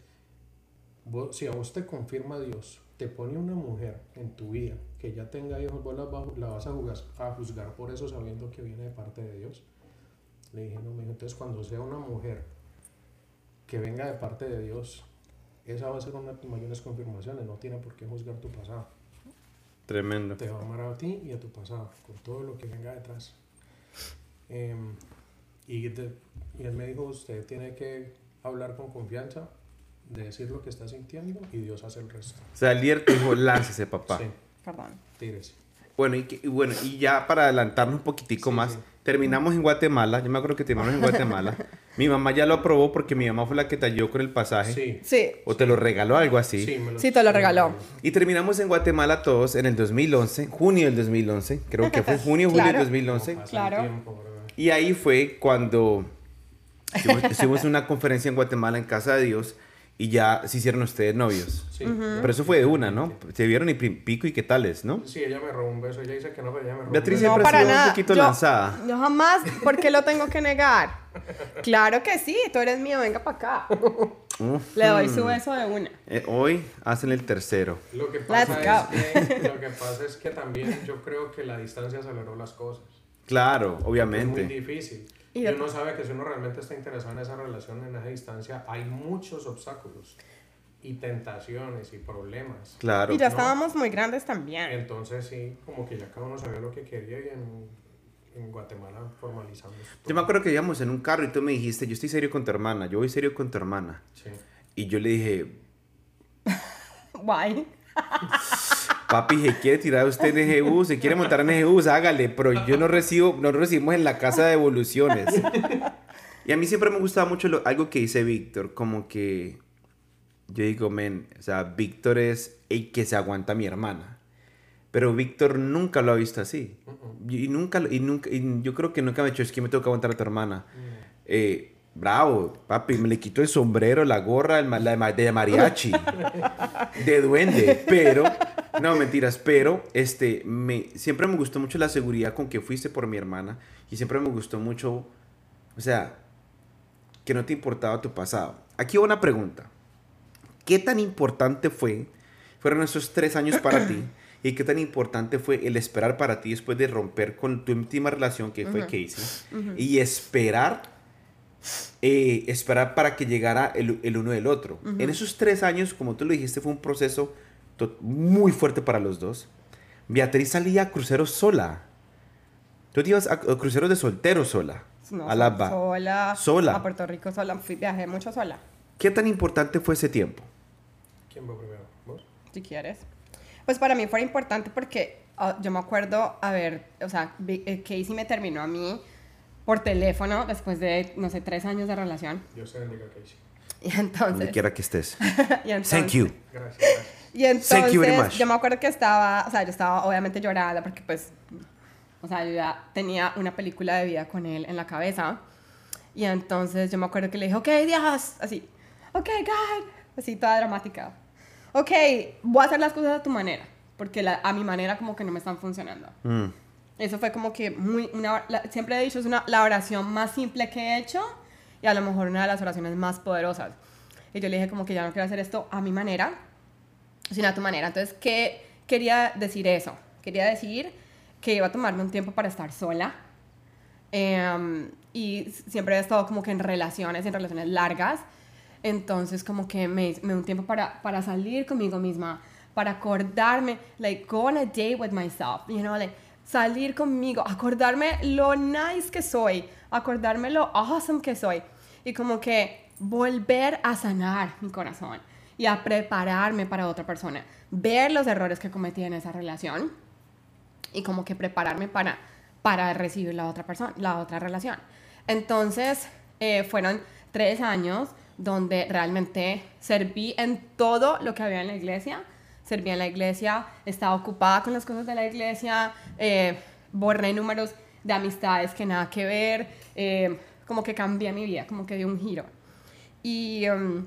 S3: vos- si a vos te confirma Dios, te pone una mujer en tu vida que ya tenga hijos, vos la, la vas a juzgar, a juzgar por eso sabiendo que viene de parte de Dios. Le dije, no, mijo, entonces cuando sea una mujer que venga de parte de Dios, esa va a ser una de tus mayores confirmaciones, no tiene por qué juzgar tu pasado.
S1: Tremendo.
S3: Te va a amar a ti y a tu pasado, con todo lo que venga detrás. Em, y, de- y él me dijo, usted tiene que hablar con confianza, de decir lo que está sintiendo y Dios hace el resto.
S1: O sea, el líder te dijo, láncese, papá.
S3: Sí,
S2: Perdón.
S3: tírese.
S1: Bueno y, que- y bueno, y ya para adelantarnos un poquitico
S3: Sí,
S1: más,
S3: sí.
S1: terminamos en Guatemala. Yo me acuerdo que terminamos en Guatemala. mi mamá ya lo aprobó porque mi mamá fue la que te ayudó con el pasaje.
S3: Sí,
S2: Sí,
S1: O te lo regaló, algo así.
S3: sí, me lo-
S2: Sí, te lo regaló.
S1: Y terminamos en Guatemala todos en el 2011, junio del 2011. Creo que fue junio, julio
S2: Claro.
S1: del 2011.
S3: Pasa el
S2: Claro.
S3: tiempo.
S1: Y ahí fue cuando en una conferencia en Guatemala en Casa de Dios y ya se hicieron ustedes novios.
S3: Sí.
S1: Pero eso fue de una, ¿no? Se vieron y pi- pico y qué tales, ¿no?
S3: Sí, ella me robó un beso. Ella dice que no, pero ella me robó
S1: Beatriz
S3: un beso.
S1: siempre
S2: no
S1: ha
S2: para
S1: sido un poquito
S2: yo,
S1: lanzada.
S2: yo jamás, ¿por qué lo tengo que negar? Claro que sí, tú eres mío, venga para acá. Le doy su beso de una.
S1: Eh, hoy hacen el tercero.
S3: Lo que, pasa es que, lo que pasa es que también yo creo que la distancia aceleró las cosas.
S1: Claro,
S3: Es muy
S1: obviamente.
S3: difícil. Y
S2: de-
S3: uno sabe que si uno realmente está interesado en esa relación, en esa distancia, hay muchos obstáculos y tentaciones y problemas.
S1: Claro.
S2: Y ya
S3: no.
S2: estábamos muy grandes también.
S3: Entonces sí, como que ya cada uno sabía lo que quería y en, en Guatemala formalizamos.
S1: Yo me acuerdo que íbamos en un carro y tú me dijiste, yo estoy serio con tu hermana, yo voy serio con tu hermana.
S3: Sí.
S1: Y yo le dije,
S2: Guay.
S1: papi, se quiere tirar usted en EGU, se quiere montar en EGU, hágale, pero yo no recibo, no recibimos en la casa de evoluciones. Y a mí siempre me gustaba mucho lo- algo que dice Víctor, como que yo digo, men, o sea, Víctor es el que se aguanta a mi hermana. Pero Víctor nunca lo ha visto así. Y nunca, y nunca, y yo creo que nunca me ha dicho, es que me tengo que aguantar a tu hermana. Eh, bravo, papi, me le quito el sombrero, la gorra, el la de mariachi, de duende, pero, no, mentiras, pero, este, me, siempre me gustó mucho la seguridad con que fuiste por mi hermana y siempre me gustó mucho, o sea, que no te importaba tu pasado. Aquí va una pregunta. ¿Qué tan importante fue, fueron esos tres años para ti? ¿Y qué tan importante fue el esperar para ti después de romper con tu última relación que fue Casey? Y esperar, eh, esperar para que llegara el, el uno del otro. En esos tres años, como tú lo dijiste, fue un proceso muy fuerte para los dos. Beatriz salía a cruceros sola. Tú te ibas a, a cruceros de soltero sola.
S2: No,
S1: a las ba-
S2: sola.
S1: Sola.
S2: A Puerto Rico sola. Fui, viajé mucho sola,
S1: ¿Qué tan importante fue ese tiempo?
S3: ¿Quién va primero? ¿Vos?
S2: si quieres. Pues para mí fue importante porque ah, yo me acuerdo, a ver, o sea, eh, Casey me terminó a mí por teléfono después de, no sé, tres años de relación.
S3: Dios te bendiga, Casey.
S2: Y
S1: Donde
S2: entonces...
S1: quiera que estés.
S2: y entonces
S1: Thank you.
S3: Gracias. gracias.
S2: Y entonces, yo me acuerdo que estaba, o sea, yo estaba obviamente llorando porque pues, o sea, yo ya tenía una película de vida con él en la cabeza. Y entonces yo me acuerdo que le dije, ok, Dios, así, ok, God, así toda dramática. Ok, voy a hacer las cosas a tu manera, porque la- a mi manera como que no me están funcionando.
S1: Mm.
S2: Eso fue como que muy, una, la- siempre he dicho, es una, la oración más simple que he hecho y a lo mejor una de las oraciones más poderosas. Y yo le dije como que ya no quiero hacer esto a mi manera, sino a tu manera. Entonces, ¿qué quería decir eso? Quería decir que iba a tomarme un tiempo para estar sola. Em, y siempre he estado como que en relaciones, en relaciones largas. Entonces, como que me, me un tiempo para, para salir conmigo misma, para acordarme, like, go on a date with myself, you know, like, salir conmigo, acordarme lo nice que soy, acordarme lo awesome que soy. Y como que volver a sanar mi corazón y a prepararme para otra persona. Ver los errores que cometí en esa relación y como que prepararme para, para recibir la otra persona, la otra relación. Entonces, eh, fueron tres años donde realmente serví en todo lo que había en la iglesia. Serví en la iglesia, estaba ocupada con las cosas de la iglesia, eh, borré números de amistades que nada que ver, eh, como que cambié mi vida, como que di un giro. Y, um,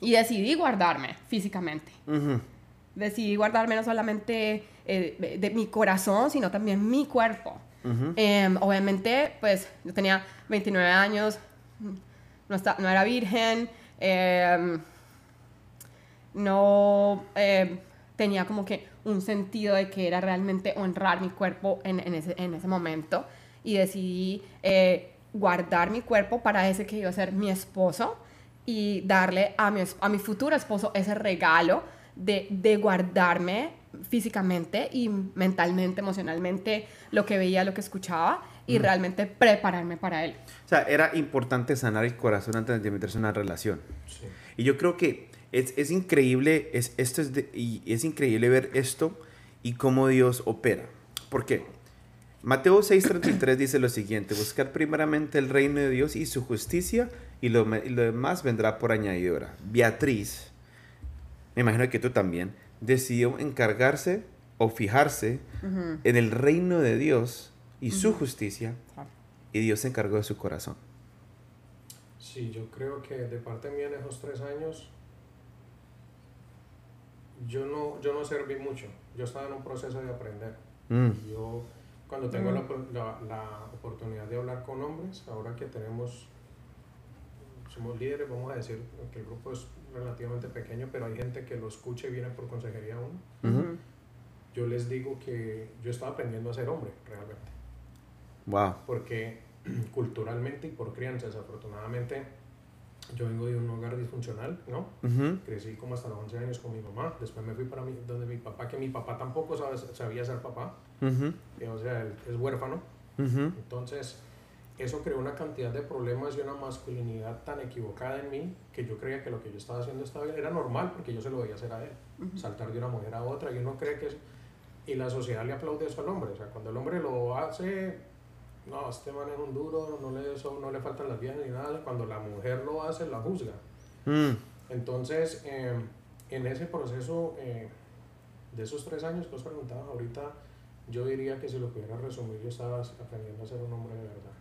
S2: y decidí guardarme físicamente decidí guardarme no solamente eh, de, de mi corazón, sino también mi cuerpo. Em, obviamente, pues yo tenía 29 años, no, esta- no era virgen, em, no em, tenía como que un sentido de que era realmente honrar mi cuerpo en, en ese, en ese momento. y decidí eh, guardar mi cuerpo para ese que iba a ser mi esposo y darle a mi, a mi futuro esposo ese regalo de, de guardarme físicamente y mentalmente, emocionalmente, lo que veía, lo que escuchaba y realmente prepararme para él.
S1: O sea, era importante sanar el corazón antes de meterse en una relación. Y yo creo que es, es increíble, es, esto es, y es increíble ver esto y cómo Dios opera. ¿Por qué? Mateo 6:33 dice lo siguiente, buscar primeramente el reino de Dios y su justicia y lo, y lo demás vendrá por añadidura. Beatriz, me imagino que tú también, decidió encargarse o fijarse en el reino de Dios y su justicia y Dios se encargó de su corazón.
S3: Sí, yo creo que de parte mía en esos tres años yo no, yo no serví mucho. Yo estaba en un proceso de aprender.
S1: Mm.
S3: Yo, cuando tengo la, la- la oportunidad de hablar con hombres, ahora que tenemos, somos líderes, vamos a decir que el grupo es relativamente pequeño, pero hay gente que lo escucha y viene por consejería a uno.
S1: Ujú.
S3: Yo les digo que yo estaba aprendiendo a ser hombre, realmente.
S1: Wow.
S3: Porque culturalmente y por crianza, desafortunadamente, yo vengo de un hogar disfuncional, ¿no?
S1: Ujú.
S3: Crecí como hasta los 11 años con mi mamá. Después me fui para mi, donde mi papá, que mi papá tampoco sabe- sabía ser papá.
S1: Ujú.
S3: eh, O sea, él es huérfano. Entonces, eso creó una cantidad de problemas y una masculinidad tan equivocada en mí que yo creía que lo que yo estaba haciendo estaba bien. Era normal porque yo se lo veía hacer a él. Saltar de una mujer a otra y uno cree que es... Y la sociedad le aplaude eso al hombre. O sea, cuando el hombre lo hace, no, este man es un duro, no le, eso, no le faltan las viejas ni nada. Cuando la mujer lo hace, la juzga.
S1: Mm.
S3: Entonces, eh, en ese proceso eh, de esos tres años que os preguntabas ahorita, yo diría que si lo pudiera resumir, yo estaba aprendiendo a ser un hombre de verdad.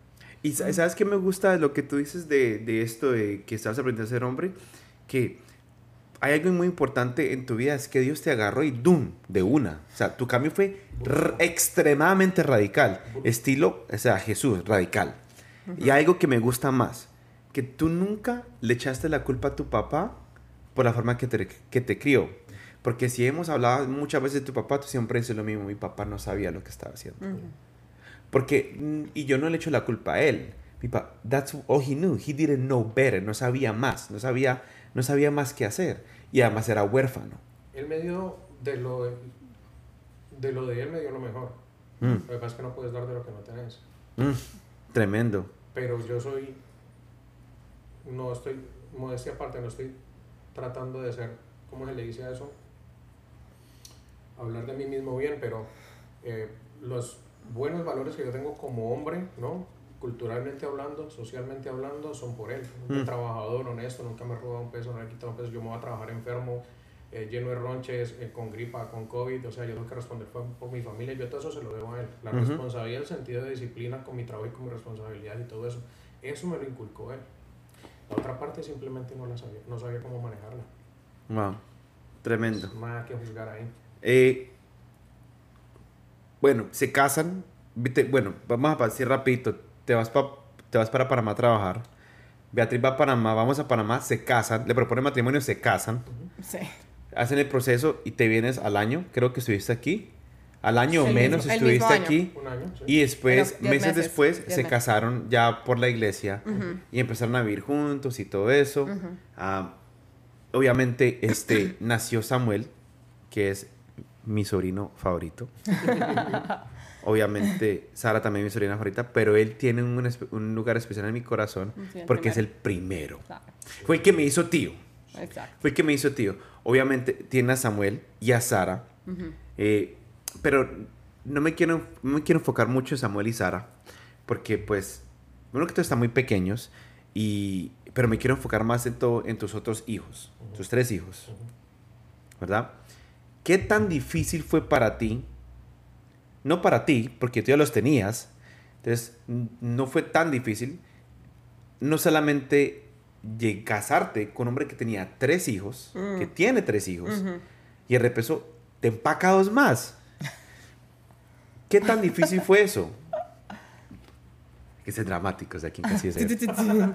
S1: Y sa- sabes qué me gusta lo que tú dices de, de esto, de que estás aprendiendo a ser hombre, que hay algo muy importante en tu vida, es que Dios te agarró y ¡dum! de una. O sea, tu cambio fue extremadamente radical, estilo, o sea, Jesús, radical. Y algo que me gusta más, que tú nunca le echaste la culpa a tu papá por la forma que te, que te crió. Porque si hemos hablado muchas veces de tu papá, tú siempre dices lo mismo, mi papá no sabía lo que estaba haciendo. Porque, mm, y yo no le echo la culpa a él. Mi that's all he knew. He didn't know better. No sabía más. No sabía, no sabía más qué hacer. Y además era huérfano.
S3: Él me dio de lo de, de lo de él, me dio lo mejor.
S1: Mm,
S3: Lo que pasa es que no puedes dar de lo que no tenés.
S1: mm, tremendo.
S3: Pero yo soy, no estoy, modestia aparte, no estoy tratando de ser, ¿cómo se le dice a eso? Hablar de mí mismo bien, pero eh, los buenos valores que yo tengo como hombre, ¿no? Culturalmente hablando, socialmente hablando, son por él. Un
S1: Mm.
S3: trabajador, honesto, nunca me he robado un peso, no le he quitado un peso. Yo me voy a trabajar enfermo, eh, lleno de ronches, eh, con gripa, con COVID. O sea, yo tengo que responder por, por mi familia. Yo todo eso se lo debo a él. La
S1: Ujú.
S3: responsabilidad, el sentido de disciplina con mi trabajo y con mi responsabilidad y todo eso. Eso me lo inculcó él. La otra parte simplemente no la sabía, no sabía cómo manejarla.
S1: Wow. Tremendo.
S3: Nada que juzgar ahí.
S1: Eh, bueno, se casan. Bueno, vamos a decir rapidito. Te vas, pa- te vas para Panamá a trabajar. Beatriz va a Panamá, vamos a Panamá, se casan, le proponen matrimonio, se casan,
S2: Sí.
S1: hacen el proceso y te vienes al año, creo que estuviste aquí. Al año o menos
S2: mismo-
S1: estuviste
S2: año.
S1: aquí.
S3: Un año, sí.
S1: Y después,
S2: Pero
S1: meses,
S2: meses,
S1: después, se
S2: meses.
S1: casaron ya por la iglesia y empezaron a vivir juntos y todo eso. Ah, obviamente, este, nació Samuel, que es mi sobrino favorito. obviamente, Sara también es mi sobrina favorita, pero él tiene un, lugar especial en mi corazón
S2: Sí,
S1: porque es el
S2: primero.
S1: Fue el que me hizo tío.
S2: Exacto.
S1: Fue el que me hizo tío. Obviamente, tiene a Samuel y a Sara. Eh, pero no me, quiero, no me quiero enfocar mucho en Samuel y Sara, porque pues, bueno que todos están muy pequeños, y, pero me quiero enfocar más en, to- en tus otros hijos, tus tres hijos. ¿verdad? ¿Qué tan difícil fue para ti? No para ti, porque tú ya los tenías, entonces no fue tan difícil, no solamente casarte con un hombre que tenía tres hijos,
S2: Mm.
S1: que tiene tres hijos, y de repente te empaca dos más. ¿Qué tan difícil fue eso? Hay que ser dramáticos aquí en Casi de.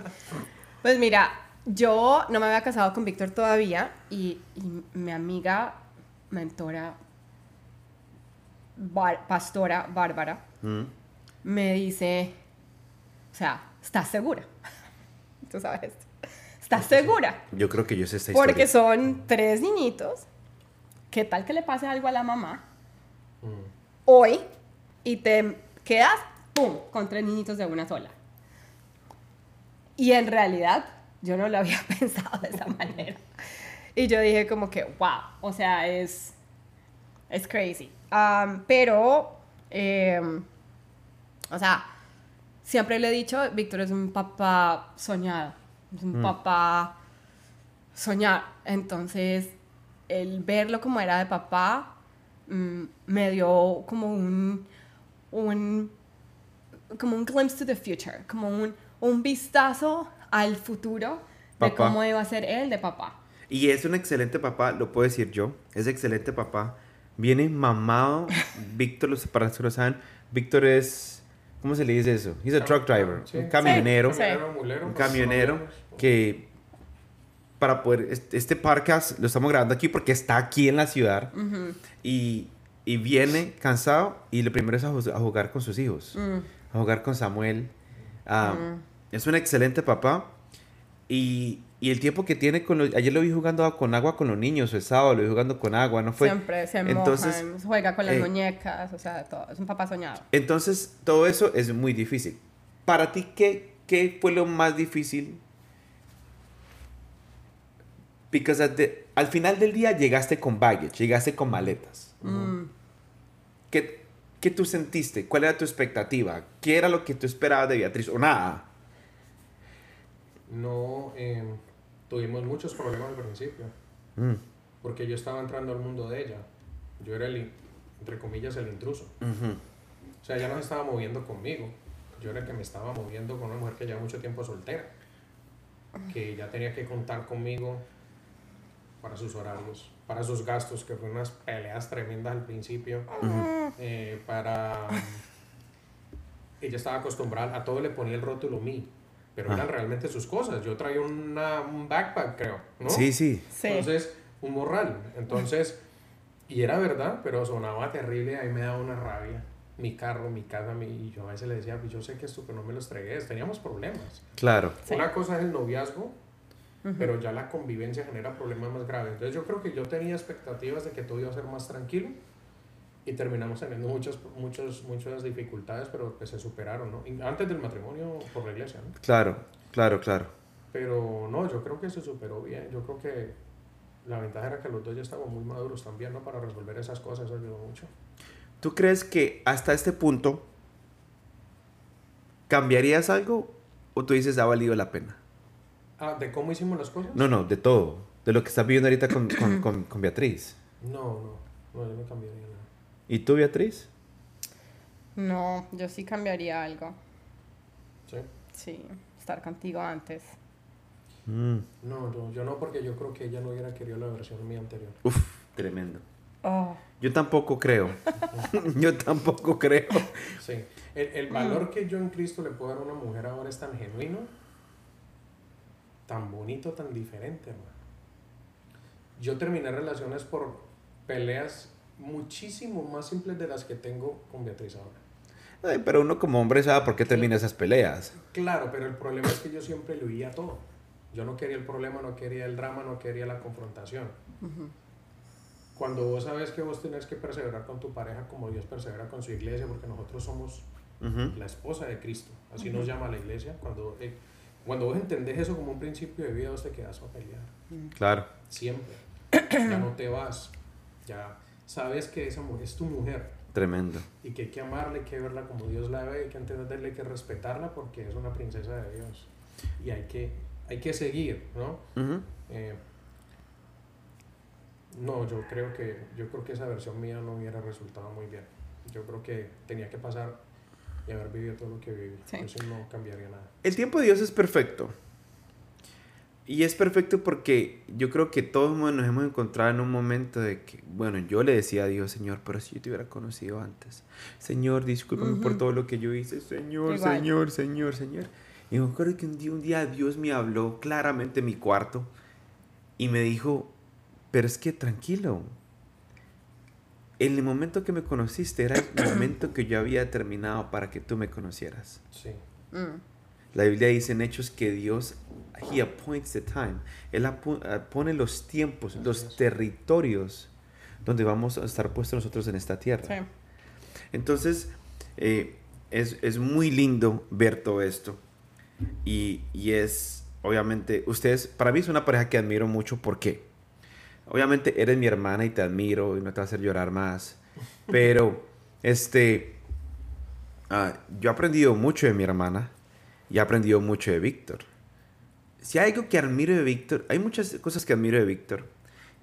S2: Pues mira, yo no me había casado con Víctor todavía y, y mi amiga, mentora, Bar- pastora Bárbara,
S1: Mm,
S2: me dice, o sea, ¿estás segura? Tú sabes esto. ¿Estás segura?
S1: Yo creo que yo sé esta
S2: Porque son tres niñitos. ¿Qué tal que le pase algo a la mamá
S3: Mm.
S2: hoy y te quedas, ¡pum!, con tres niñitos de una sola? Y en realidad yo no lo había pensado de esa manera. Y yo dije como que, wow, o sea, es, es crazy. Um, pero, em, o sea, siempre le he dicho, Víctor es un papá soñado, es un papá soñar. Entonces, el verlo como era de papá mm, me dio como un, un, como un glimpse to the future, como un, un vistazo al futuro de cómo iba a ser él de papá.
S1: Y es un excelente papá, lo puedo decir yo. Es excelente papá. Viene mamado. Víctor, los- para los que no saben, Víctor es. ¿Cómo se le dice eso? He's a truck driver.
S3: Sí.
S1: Un camionero.
S2: Sí.
S1: Un
S3: pues,
S1: camionero
S3: menos.
S1: que. Para poder. Este, podcast lo estamos grabando aquí porque está aquí en la ciudad. y, y viene cansado. Y lo primero es a, a jugar con sus hijos.
S2: Mm.
S1: A jugar con Samuel. Ah, Es un excelente papá. Y, y el tiempo que tiene con los... Ayer lo vi jugando con agua con los niños, el sábado lo vi jugando con agua, ¿no fue?
S2: Siempre se
S1: Entonces,
S2: mojan, juega con las
S1: eh,
S2: muñecas, o sea, todo. Es un papá soñado.
S1: Entonces, todo eso es muy difícil. Para ti, ¿qué, qué fue lo más difícil? Because at the- al final del día llegaste con baggage, llegaste con maletas.
S2: Mm.
S1: ¿Qué, ¿Qué tú sentiste? ¿Cuál era tu expectativa? ¿Qué era lo que tú esperabas de Beatriz? O nada.
S3: No, eh, tuvimos muchos problemas al principio,
S1: Mm,
S3: porque yo estaba entrando al mundo de ella. Yo era el, entre comillas, el intruso.
S1: ujú.
S3: O sea, ella no se estaba moviendo conmigo. Yo era el que me estaba moviendo con una mujer que lleva mucho tiempo soltera. Que ya tenía que contar conmigo para sus horarios, para sus gastos, que fue unas peleas tremendas al principio. Eh, para... Ella estaba acostumbrada, a todo le ponía el rótulo mí, pero
S1: Ah.
S3: eran realmente sus cosas. Yo traía una, un backpack, creo, ¿no?
S1: Sí, sí.
S2: Sí.
S3: Entonces, un morral. Entonces, y era verdad, pero sonaba terrible, ahí me daba una rabia. Mi carro, mi casa, mi, y yo a veces le decía, pues yo sé que esto, pero no me los entregues. Teníamos problemas.
S1: Claro.
S2: Sí.
S3: Una cosa es el noviazgo, pero ya la convivencia genera problemas más graves. Entonces, yo creo que yo tenía expectativas de que todo iba a ser más tranquilo y terminamos teniendo muchas, muchas, muchas dificultades, pero que se superaron, ¿no? Antes del matrimonio por la iglesia, ¿no?
S1: Claro, claro, claro.
S3: Pero no, yo creo que se superó bien. Yo creo que la ventaja era que los dos ya estaban muy maduros también, ¿no? Para resolver esas cosas, eso ayudó mucho.
S1: ¿Tú crees que hasta este punto cambiarías algo o tú dices ha valido la pena?
S3: Ah, ¿de cómo hicimos las cosas?
S1: No, no, de todo. De lo que estás viviendo ahorita con, con, con- con Beatriz.
S3: No, no, no, yo no cambiaría nada.
S1: ¿Y tú, Beatriz?
S2: No, yo sí cambiaría algo.
S3: ¿Sí?
S2: Sí, estar contigo antes.
S1: Mm,
S3: No, no, yo no, porque yo creo que ella no hubiera querido la versión mía anterior.
S1: Uf, tremendo.
S2: Oh,
S1: Yo tampoco creo. Yo tampoco creo.
S3: Sí. El, el valor que yo en Cristo le puedo dar a una mujer ahora es tan genuino, tan bonito, tan diferente, hermano. Yo terminé relaciones por peleas muchísimo más simples de las que tengo con Beatriz ahora.
S1: Ay, pero uno como hombre sabe por qué termina esas peleas.
S3: Claro, pero el problema es que yo siempre le huía a todo. Yo no quería el problema, no quería el drama, no quería la confrontación. Cuando vos sabes que vos tenés que perseverar con tu pareja como Dios persevera con su iglesia, porque nosotros somos la esposa de Cristo, así nos llama la iglesia. Cuando, eh, cuando vos entendés eso como un principio de vida, vos te quedas a pelear.
S1: Claro.
S3: Siempre. Ya no te vas. Ya sabes que esa mujer es tu mujer
S1: Tremendo.
S3: y que hay que amarla, hay que verla como Dios la ve, hay que entenderla, hay que respetarla porque es una princesa de Dios. Y hay que, hay que seguir, ¿no? Eh, no, yo creo que yo creo que esa versión mía no hubiera resultado muy bien. Yo creo que tenía que pasar y haber vivido todo lo que viví.
S2: Sí.
S3: Eso no cambiaría nada.
S1: El tiempo de Dios es perfecto. Y es perfecto porque yo creo que todos nos hemos encontrado en un momento de que, bueno, yo le decía a Dios, Señor, pero si yo te hubiera conocido antes. Señor, discúlpame por todo lo que yo hice. Señor,
S2: Igual.
S1: Señor, Señor, Señor. Y me acuerdo que un día, un día Dios me habló claramente en mi cuarto y me dijo, pero es que tranquilo. en el momento que me conociste era el momento que yo había terminado para que tú me conocieras.
S3: Sí.
S2: Mm.
S1: La Biblia dice en Hechos que Dios, He appoints the time. Él eh, pone los tiempos, los territorios donde vamos a estar puestos nosotros en esta tierra.
S2: Sí.
S1: Entonces, eh, es, es muy lindo ver todo esto. Y, y es, obviamente, ustedes, para mí es una pareja que admiro mucho porque, obviamente, eres mi hermana y te admiro y no te va a hacer llorar más. Pero, este, ah, yo he aprendido mucho de mi hermana y he aprendido mucho de Víctor. Si hay algo que admiro de Víctor, hay muchas cosas que admiro de Víctor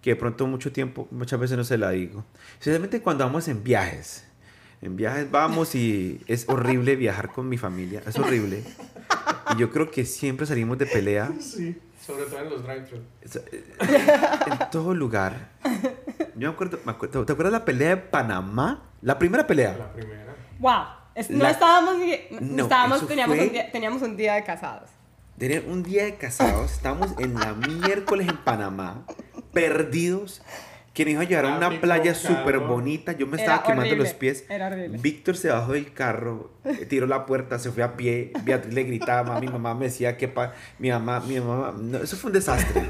S1: que de pronto mucho tiempo, muchas veces no se la digo. Especialmente cuando vamos en viajes. En viajes vamos y es horrible viajar con mi familia, es horrible. Y yo creo que siempre salimos de pelea
S3: Sí. Sobre todo en los drive-thru.
S1: es- eh, en todo lugar. Yo me acuerdo, me acuerdo, ¿te acuerdas la pelea de Panamá? La primera pelea.
S3: La primera.
S2: Wow. No
S1: La-
S2: estábamos, ni-
S1: No,
S2: estábamos teníamos,
S1: fue-
S2: un día, teníamos un día de casados.
S1: Tener un día de casados, estamos en la miércoles en Panamá, perdidos. Que nos iba a llevar a una playa súper bonita. Yo me
S2: Era
S1: estaba quemando
S2: horrible,
S1: los pies.
S2: era horrible.
S1: Víctor se bajó del carro, eh, tiró la puerta, se fue a pie. Beatriz le gritaba, mi mamá me decía que pa mi mamá, mi mamá. No, eso fue un desastre.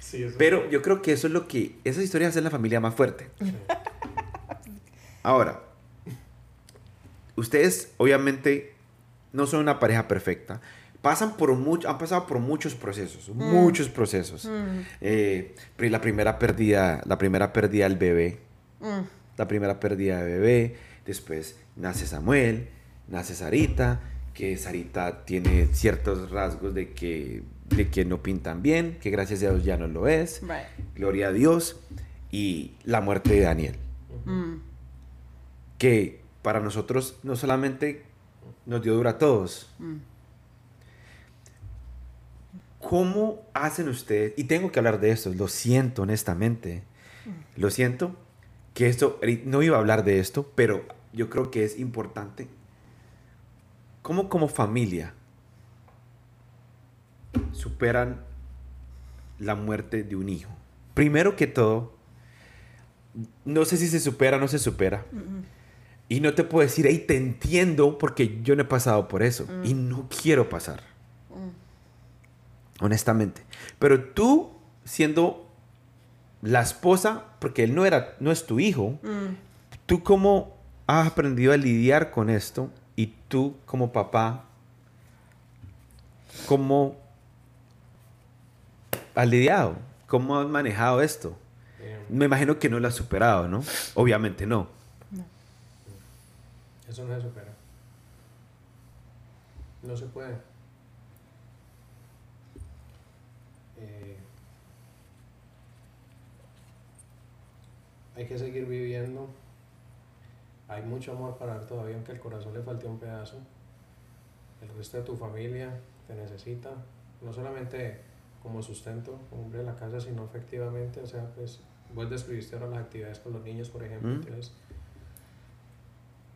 S3: Sí, eso
S1: Pero yo creo que eso es lo que. Esas historias hacen la familia más fuerte. Ahora, ustedes obviamente no son una pareja perfecta. Pasan por mucho, han pasado por muchos procesos, muchos procesos.
S2: Mm,
S1: Eh, la primera pérdida, la primera pérdida del bebé,
S2: mm.
S1: la primera pérdida de bebé, después nace Samuel, nace Sarita, que Sarita tiene ciertos rasgos de que, de que no pintan bien, que gracias a Dios ya no lo es,
S2: Right.
S1: gloria a Dios, y la muerte de Daniel,
S2: Mm.
S1: que para nosotros no solamente nos dio duro a todos.
S2: Mm.
S1: ¿Cómo hacen ustedes? Y tengo que hablar de esto, lo siento honestamente, lo siento, que esto, no iba a hablar de esto, pero yo creo que es importante. ¿Cómo como familia superan la muerte de un hijo? Primero que todo, no sé si se supera o no se supera. Y no te puedo decir, hey, te entiendo porque yo no he pasado por eso. Y no quiero pasar. Honestamente. Pero tú, siendo la esposa, porque él no, era, no es tu hijo,
S2: Mm.
S1: ¿tú cómo has aprendido a lidiar con esto? Y tú, como papá, ¿cómo has lidiado? ¿Cómo has manejado esto? Me imagino que no lo has superado, ¿no? Obviamente no.
S3: Eso no se supera. No se puede. Eh, hay que seguir viviendo. Hay mucho amor para dar todavía, aunque el corazón le falte un pedazo. El resto de tu familia te necesita, no solamente como sustento, como hombre de la casa, sino efectivamente, o sea, pues vos describiste ahora las actividades con los niños, por ejemplo,
S1: Mm.
S3: entonces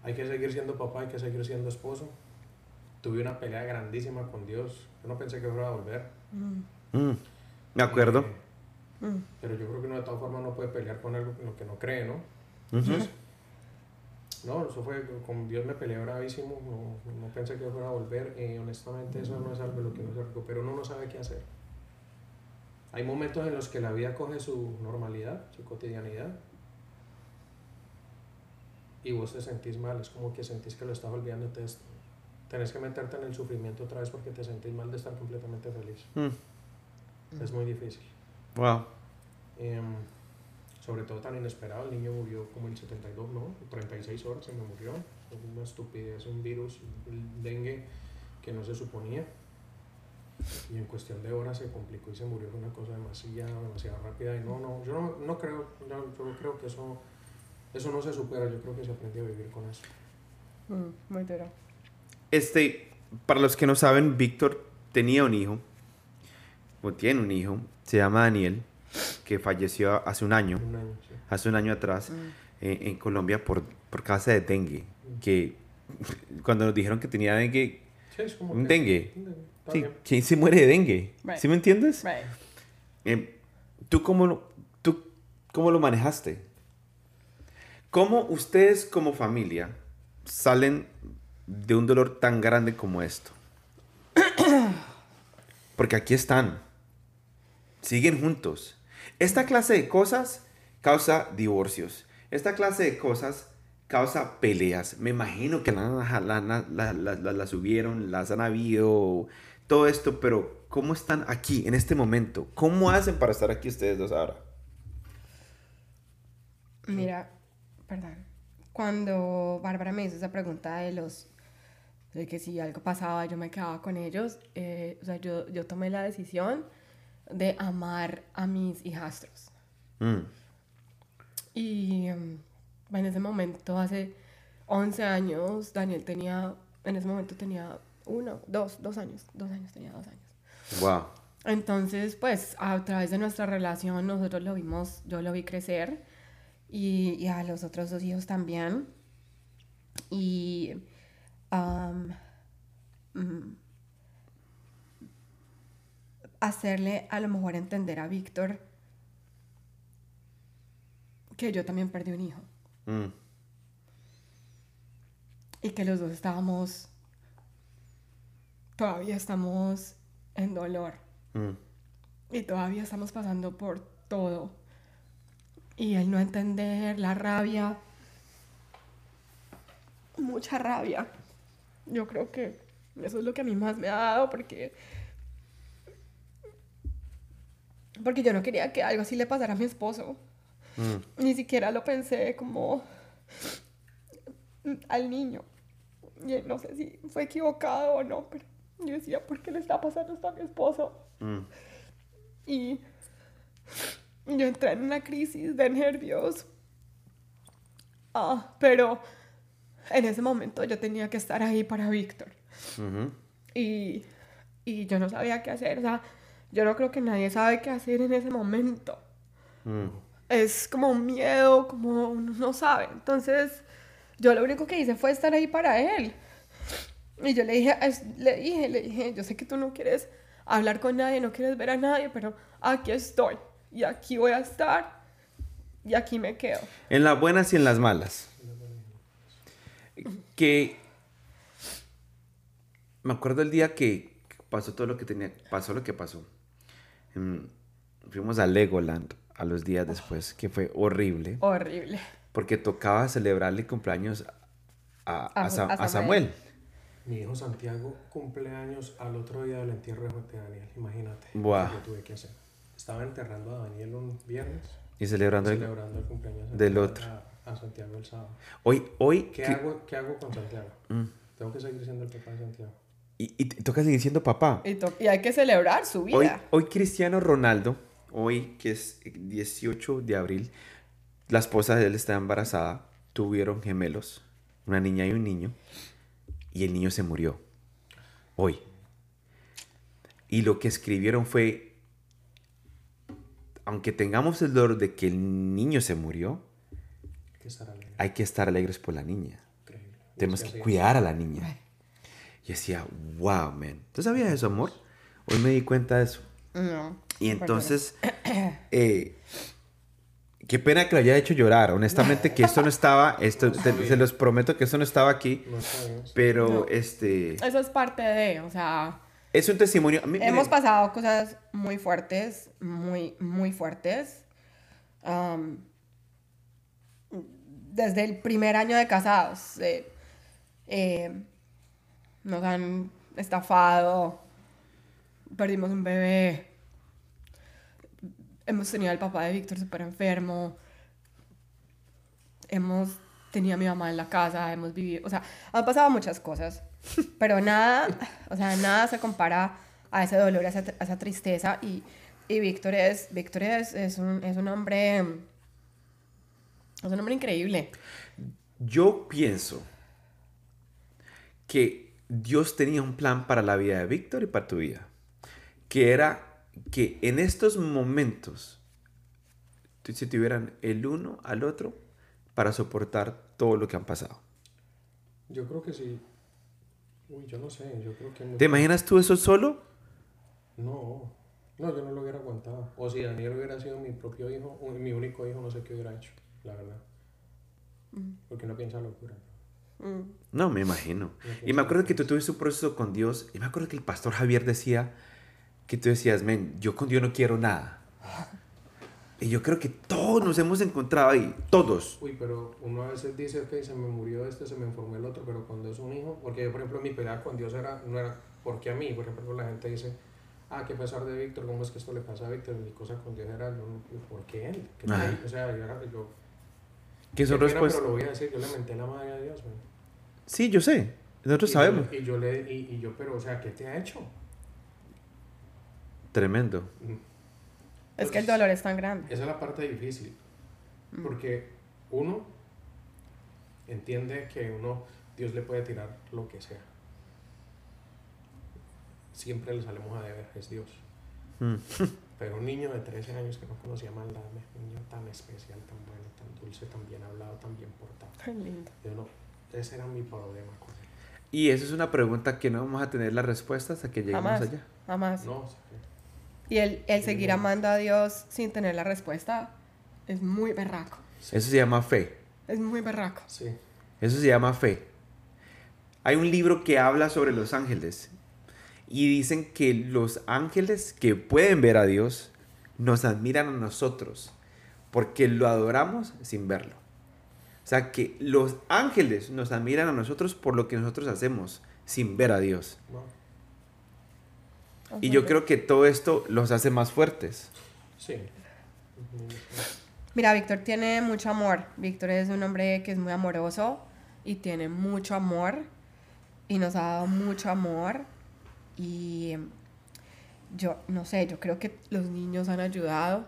S3: hay que seguir siendo papá, hay que seguir siendo esposo. Tuve una pelea grandísima con Dios, yo no pensé que fuera a volver.
S2: Mm.
S1: Mm, me acuerdo.
S3: Eh,
S2: Mm.
S3: pero yo creo que uno de todas formas no puede pelear con algo en lo que no cree, ¿no? Entonces, no, eso fue, con Dios me peleé bravísimo, no, no pensé que fuera a volver, y honestamente eso no es algo lo que uno se recupera, uno no sabe qué hacer. Hay momentos en los que la vida coge su normalidad, su cotidianidad, y vos te sentís mal, es como que sentís que lo estás olvidando, entonces tenés que meterte en el sufrimiento otra vez porque te sentís mal de estar completamente feliz.
S1: Mm,
S3: Es muy difícil.
S1: wow.
S3: Em, sobre todo tan inesperado, el niño murió como en 72, ¿no? 36 horas se me murió. Una estupidez, un virus, el dengue que no se suponía. Y en cuestión de horas se complicó y se murió. Fue una cosa demasiado, demasiado rápida. Y no, no, yo no, no creo, yo, yo creo que eso, eso no se supera. Yo creo que se aprende a vivir con eso.
S2: Mm, Muy duro.
S1: Este, para los que no saben, Víctor tenía un hijo, o tiene un hijo, se llama Daniel, que falleció hace un año,
S3: Un año, sí.
S1: hace un año atrás,
S2: Mm.
S1: eh, en Colombia por, por causa de dengue. Que cuando nos dijeron que tenía dengue,
S3: Sí, es como
S1: un
S3: que-
S1: dengue. Sí. ¿quién se muere de dengue?
S2: Right.
S1: ¿Sí me entiendes?
S2: Right.
S1: Eh, ¿tú, cómo lo, ¿Tú cómo lo manejaste? ¿Cómo ustedes como familia salen de un dolor tan grande como esto? Porque aquí están. Siguen juntos. Esta clase de cosas causa divorcios. Esta clase de cosas causa peleas. Me imagino que las la, subieron, las han habido, todo esto, pero ¿cómo están aquí en este momento? ¿Cómo hacen para estar aquí ustedes dos ahora?
S2: Mira, perdón. Cuando Bárbara me hizo esa pregunta de los de que si algo pasaba yo me quedaba con ellos, eh, o sea, yo, yo tomé la decisión de amar a mis hijastros. Mm. Y em, en ese momento, hace 11 años, Daniel tenía, en ese momento tenía uno, dos, dos años, dos años, tenía dos años.
S1: Wow.
S2: Entonces, pues a través de nuestra relación nosotros lo vimos, yo lo vi crecer y, y a los otros dos hijos también. Y mm, hacerle a lo mejor entender a Víctor que yo también perdí un hijo. Mm. Y que los dos estábamos, todavía estamos en dolor. Mm. Y todavía estamos pasando por todo. Y el no entender, la rabia, mucha rabia. Yo creo que eso es lo que a mí más me ha dado porque porque yo no quería que algo así le pasara a mi esposo. Mm. Ni siquiera lo pensé como al niño. Y no sé si fue equivocado o no, pero yo decía, ¿por qué le está pasando esto a mi esposo? Mm. Y yo entré en una crisis de nervios. Ah, pero en ese momento yo tenía que estar ahí para Víctor. y, y, yo no sabía qué hacer. O sea, yo no creo que nadie sabe qué hacer en ese momento. Mm. Es como un miedo, como uno no sabe. Entonces, yo lo único que hice fue estar ahí para él. Y yo le dije, le dije, le dije, yo sé que tú no quieres hablar con nadie, no quieres ver a nadie, pero aquí estoy. Y aquí voy a estar. Y aquí me quedo.
S1: En las buenas y en las malas que me acuerdo el día que pasó todo lo que tenía, pasó lo que pasó. Fuimos a Legoland a los días después, que fue horrible.
S2: Horrible.
S1: Porque tocaba celebrarle cumpleaños a, Samuel.
S3: Mi hijo Santiago cumpleaños al otro día del entierro de Daniel, imagínate.
S1: Buah.
S3: tuve que hacer. Estaba enterrando a Daniel un viernes.
S1: Y celebrando,
S3: el, cumpleaños
S1: del otro
S3: a Santiago el sábado.
S1: Hoy, hoy
S3: ¿Qué, Hago, ¿Qué hago con Santiago? Mm. Tengo que seguir siendo el papá de Santiago.
S1: Y, y toca seguir siendo papá.
S2: Y, hay que celebrar su vida.
S1: Hoy, hoy Cristiano Ronaldo, hoy que es 18 de abril, la esposa de él está embarazada, tuvieron gemelos, una niña y un niño, y el niño se murió. Hoy. Y lo que escribieron fue, aunque tengamos el dolor de que el niño se murió, hay que estar alegres por la niña. Tenemos que cuidar a la niña. Y decía, wow, man. ¿Tú sabías eso, amor? Hoy me di cuenta de eso.
S2: No.
S1: Y entonces, eh, qué pena que lo haya hecho llorar. Honestamente, que esto no estaba, esto, se los prometo que esto no estaba aquí. pero, este...
S2: Eso es parte de, o sea...
S1: Es un testimonio.
S2: hemos pasado cosas muy fuertes, muy, muy fuertes. Desde el primer año de casados. Eh, nos han estafado, perdimos un bebé, hemos tenido al papá de Víctor súper enfermo, hemos tenido a mi mamá en la casa, hemos vivido, o sea, han pasado muchas cosas, pero nada, o sea, nada se compara a ese dolor, a esa, tristeza y, y Víctor es, Víctor es, es, un, es un hombre es un hombre increíble.
S1: Yo pienso que Dios tenía un plan para la vida de Víctor y para tu vida. Que era que en estos momentos se tuvieran el uno al otro para soportar todo lo que han pasado.
S3: Yo creo que sí. Uy, yo no sé, yo creo que...
S1: ¿Te imaginas tú eso solo?
S3: No, no, yo no lo hubiera aguantado. O si Daniel hubiera sido mi propio hijo, mi único hijo, no sé qué hubiera hecho la verdad. Porque uno piensa locura.
S2: Mm.
S1: No, me imagino.
S3: No
S1: Y me acuerdo que tú tuviste un proceso con Dios. Y me acuerdo que el pastor Javier decía que tú decías, men, yo con Dios no quiero nada. Y yo creo que todos nos hemos encontrado ahí, todos.
S3: Uy, pero uno a veces dice, ok, se me murió este, se me enfermó el otro, pero cuando es un hijo, porque yo, por ejemplo, mi pelea con Dios era, no era porque a mí, por ejemplo, la gente dice, ah, qué pesar de Víctor, ¿cómo es que esto le pasa a Víctor? Mi cosa con Dios era, no, no, ¿por qué él? ¿Qué o sea, yo era, yo,
S1: Que son
S3: qué pena,
S1: respuestas.
S3: pero lo voy a decir, yo le menté la madre a Dios, man.
S1: Sí, yo sé. Nosotros
S3: Y
S1: sabemos.
S3: yo- y yo le, y, y yo, pero, o sea, ¿qué te ha hecho?
S1: Tremendo.
S3: Mm.
S2: Es que el dolor es tan grande.
S3: Esa es la parte difícil,
S2: Mm.
S3: porque uno entiende que uno, Dios le puede tirar lo que sea. Siempre le salimos a deber, es Dios.
S1: Mm.
S3: Pero un niño de 13 años que no conocía maldad, un niño tan especial, tan bueno, tan dulce, tan bien hablado, tan bien portado.
S2: Ay, lindo.
S3: Yo no, ese era mi problema con él.
S1: Y eso es una pregunta que no vamos a tener la respuesta hasta que lleguemos
S2: Jamás.
S1: allá.
S2: Jamás.
S3: No, o sea,
S2: Y el, el seguir amando a Dios sin tener la respuesta es muy berraco.
S1: Eso se llama fe.
S2: Es muy berraco.
S3: sí,
S1: Eso se llama fe. Hay un libro que habla sobre los ángeles. Y dicen que los ángeles que pueden ver a Dios nos admiran a nosotros. Porque lo adoramos sin verlo. O sea que los ángeles nos admiran a nosotros por lo que nosotros hacemos sin ver a Dios. Y yo creo que todo esto los hace más fuertes.
S3: sí.
S2: Mira, Víctor tiene mucho amor. Víctor es un hombre que es muy amoroso y tiene mucho amor y nos ha dado mucho amor y yo no sé, yo creo que los niños han ayudado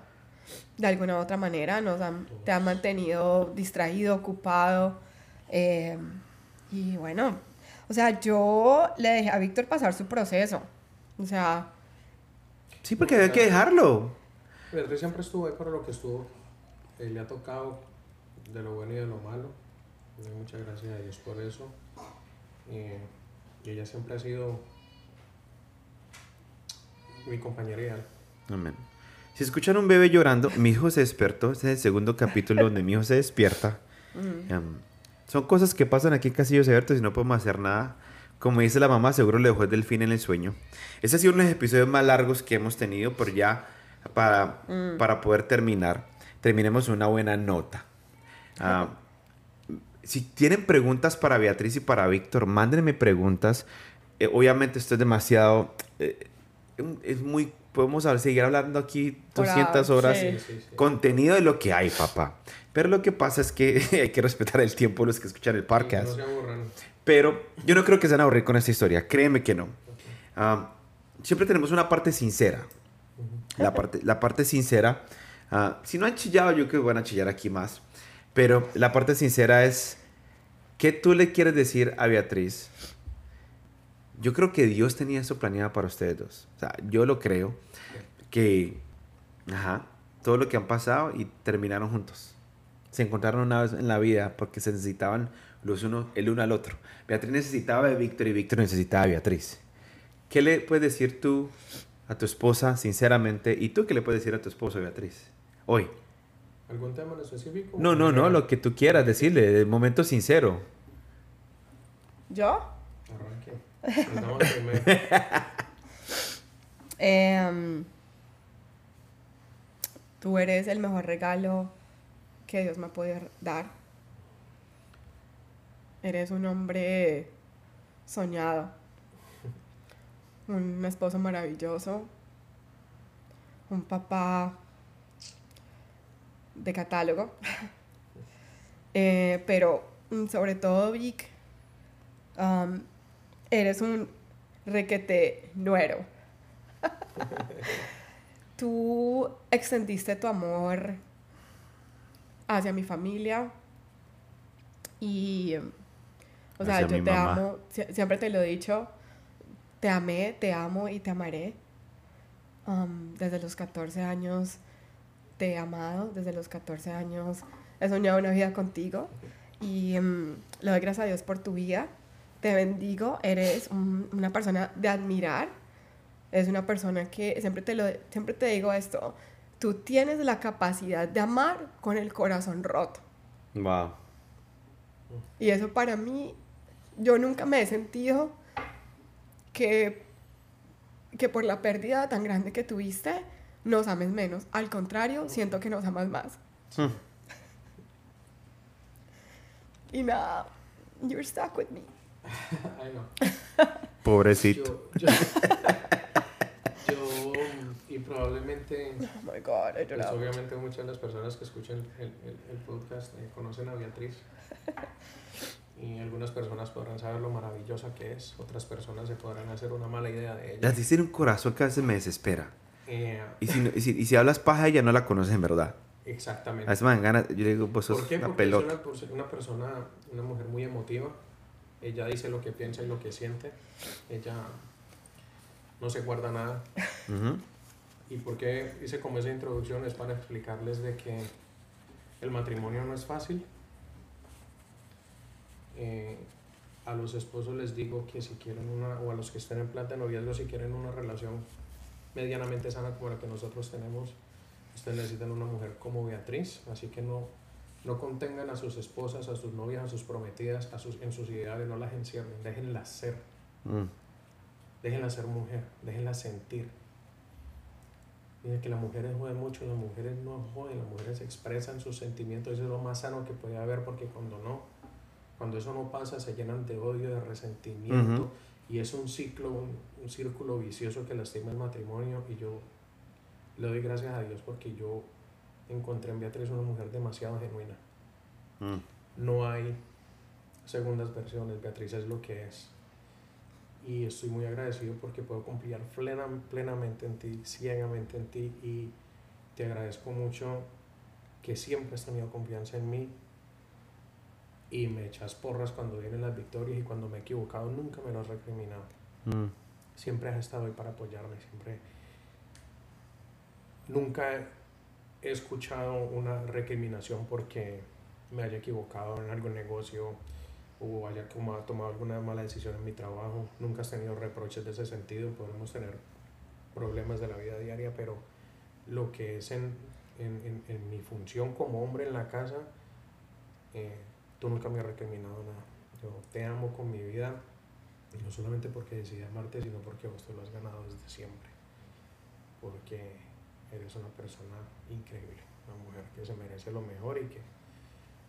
S2: de alguna u otra manera, nos han, te han mantenido distraído, ocupado eh, y bueno, o sea, yo le dejé a Víctor pasar su proceso, o sea,
S1: Sí, porque hay que dejarlo.
S3: Beatriz siempre estuvo ahí para lo que estuvo. Eh, le ha tocado de lo bueno y de lo malo. Muchas gracias a Dios por eso. Eh, y ella siempre ha sido mi compañera ideal.
S1: Amén. Si escuchan un bebé llorando, mi hijo se despertó. Este es el segundo capítulo donde mi hijo se despierta. Em, son cosas que pasan aquí en Casillos Abiertos y no podemos hacer nada. Como dice la mamá, seguro le dejó el delfín en el sueño. Ese ha sido uno de los episodios más largos que hemos tenido, pero ya para, para poder terminar, terminemos una buena nota. Ah, si tienen preguntas para Beatriz y para Víctor, mándenme preguntas. Eh, obviamente esto es demasiado... eh, es muy... Podemos seguir hablando aquí
S2: Por
S1: 200
S2: ahora,
S1: horas.
S2: sí.
S3: Sí, sí, sí.
S1: Contenido de lo que hay, papá. Pero lo que pasa es que hay que respetar el tiempo de los que escuchan el podcast.
S3: No se aburran.
S1: Pero yo no creo que se van a aburrir con esta historia. Créeme que no. Ah, siempre tenemos una parte sincera. La parte, la parte sincera. ah, si no han chillado, yo creo que van a chillar aquí más. Pero la parte sincera es, ¿qué tú le quieres decir a Beatriz? Yo creo que Dios tenía eso planeado para ustedes dos. O sea, yo lo creo. Que, ajá, todo lo que han pasado y terminaron juntos. Se encontraron una vez en la vida porque se necesitaban los unos, el uno al otro. Beatriz necesitaba de Víctor y Víctor necesitaba de Beatriz. ¿Qué le puedes decir tú a tu esposa, sinceramente? ¿Y tú qué le puedes decir a tu esposo, Beatriz? Hoy.
S3: ¿Algún tema en específico?
S1: No, no, no, lo que tú quieras decirle, de momento sincero.
S2: yo
S3: Arranque.
S2: Em, tú eres el mejor regalo que Dios me puede dar. Eres un hombre soñado, un esposo maravilloso, un papá de catálogo, Eh, pero mm, sobre todo Vic, um, eres un requete nuero. Tú extendiste tu amor hacia mi familia y, o sea, yo te
S1: mamá.
S2: amo, sie- siempre te lo he dicho, te amé, te amo y te amaré. Um, desde los 14 años te he amado, desde los 14 años he soñado una vida contigo y mm, le doy gracias a Dios por tu vida. Te bendigo, eres un- una persona de admirar, es una persona que siempre te, lo, siempre te digo esto, tú tienes la capacidad de amar con el corazón roto.
S1: Wow.
S2: Y eso para mí, yo nunca me he sentido que, que por la pérdida tan grande que tuviste, nos ames menos. Al contrario, siento que nos amas más.
S1: Hmm.
S2: Y nada, you're stuck with me.
S1: Pobrecito.
S3: Yo, yo, yo, y probablemente,
S2: Oh my God, I
S3: pues obviamente muchas de las personas que escuchan el, el- el podcast eh, conocen a Beatriz. Y algunas personas podrán saber lo maravillosa que es, otras personas se podrán hacer una mala idea de ella.
S1: Beatriz tiene un corazón que a veces me desespera.
S3: Eh,
S1: Y si, y si, y si hablas paja, ella no la conoces en verdad. A
S3: exactamente.
S1: veces me dan ganas, yo le digo, vos sos
S3: ¿Por qué?
S1: una
S3: Porque
S1: pelota.
S3: es una, una persona, una mujer muy emotiva. Ella dice lo que piensa y lo que siente. Ella no se guarda nada.
S1: Ujú.
S3: ¿Y por qué hice como esa introducción? Es para explicarles de que el matrimonio no es fácil. Eh, a los esposos les digo que si quieren una, o a los que estén en plan de noviazgo, si quieren una relación medianamente sana como la que nosotros tenemos, ustedes necesitan una mujer como Beatriz. Así que no, no contengan a sus esposas, a sus novias, a sus prometidas, a sus, en sus ideales, no las encierren, déjenlas ser.
S1: Mm.
S3: Déjenla ser mujer, déjenla sentir. Miren que las mujeres joden mucho, las mujeres no joden, las mujeres expresan sus sentimientos, eso es lo más sano que puede haber porque cuando no, cuando eso no pasa se llenan de odio, de resentimiento
S1: Ujú.
S3: y es un ciclo, un, un círculo vicioso que lastima el matrimonio y yo le doy gracias a Dios porque yo encontré en Beatriz una mujer demasiado genuina.
S1: Mm.
S3: No hay segundas versiones, Beatriz es lo que es. Y estoy muy agradecido porque puedo confiar plena- plenamente en ti, ciegamente en ti. Y te agradezco mucho que siempre has tenido confianza en mí. Y me echas porras cuando vienen las victorias y cuando me he equivocado nunca me lo has recriminado.
S1: Mm.
S3: Siempre has estado ahí para apoyarme, siempre. Nunca he escuchado una recriminación porque me haya equivocado en algún negocio o haya tomado alguna mala decisión en mi trabajo. Nunca has tenido reproches de ese sentido. Podemos tener problemas de la vida diaria, pero lo que es en, en- en- en mi función como hombre en la casa, eh, tú nunca me has recriminado nada. Yo te amo con mi vida, y no solamente porque decidí amarte, sino porque vos te lo has ganado desde siempre. Porque eres una persona increíble, una mujer que se merece lo mejor y que,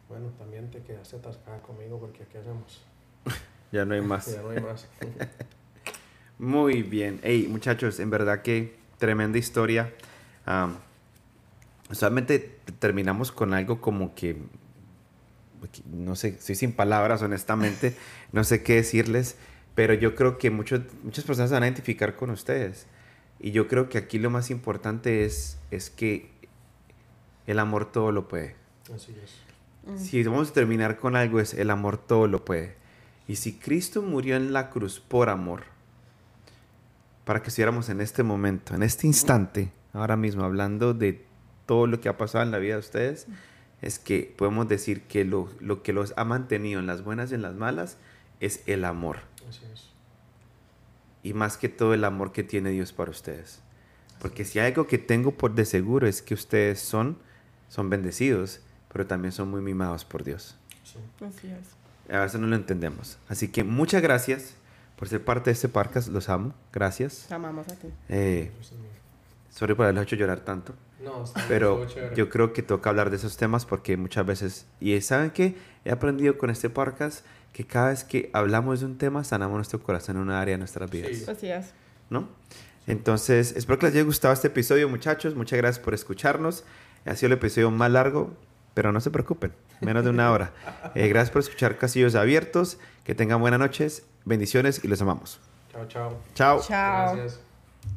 S3: bueno, también te quedaste atascada conmigo porque ¿qué hacemos?
S1: Ya no hay más.
S3: Ya no hay más.
S1: Muy bien. Hey, muchachos, en verdad que tremenda historia. Am, solamente terminamos con algo como que no sé, estoy sin palabras, honestamente, no sé qué decirles, pero yo creo que muchos, muchas personas se van a identificar con ustedes. Y yo creo que aquí lo más importante es, es que el amor todo lo puede.
S3: Así es.
S2: Mm.
S1: Si vamos a terminar con algo es el amor todo lo puede. Y si Cristo murió en la cruz por amor, para que estuviéramos en este momento, en este instante, ahora mismo, hablando de todo lo que ha pasado en la vida de ustedes, es que podemos decir que lo, lo que los ha mantenido en las buenas y en las malas es el amor.
S3: Así es.
S1: Y más que todo el amor que tiene Dios para ustedes. Porque si hay algo que tengo por de seguro es que ustedes son, son bendecidos, pero también son muy mimados por Dios.
S3: Sí.
S2: Así es.
S1: A veces no lo entendemos. Así que muchas gracias por ser parte de este podcast. Los amo. Gracias.
S2: Te amamos a ti.
S1: Eh, sorry por haberlos hecho llorar tanto.
S3: No, está
S1: Pero yo creo que toca hablar de esos temas porque muchas veces... Y ¿saben qué? He aprendido con este podcast que cada vez que hablamos de un tema, sanamos nuestro corazón en una área de nuestras vidas.
S3: Sí.
S2: Así es.
S1: ¿no? Entonces, espero que les haya gustado este episodio, muchachos. Muchas gracias por escucharnos. Ha sido el episodio más largo, pero no se preocupen, menos de una hora. Eh, gracias por escuchar Casillos Abiertos. Que tengan buenas noches, bendiciones y los amamos.
S3: Chao, chao.
S1: Chao.
S2: Chao.
S3: Gracias.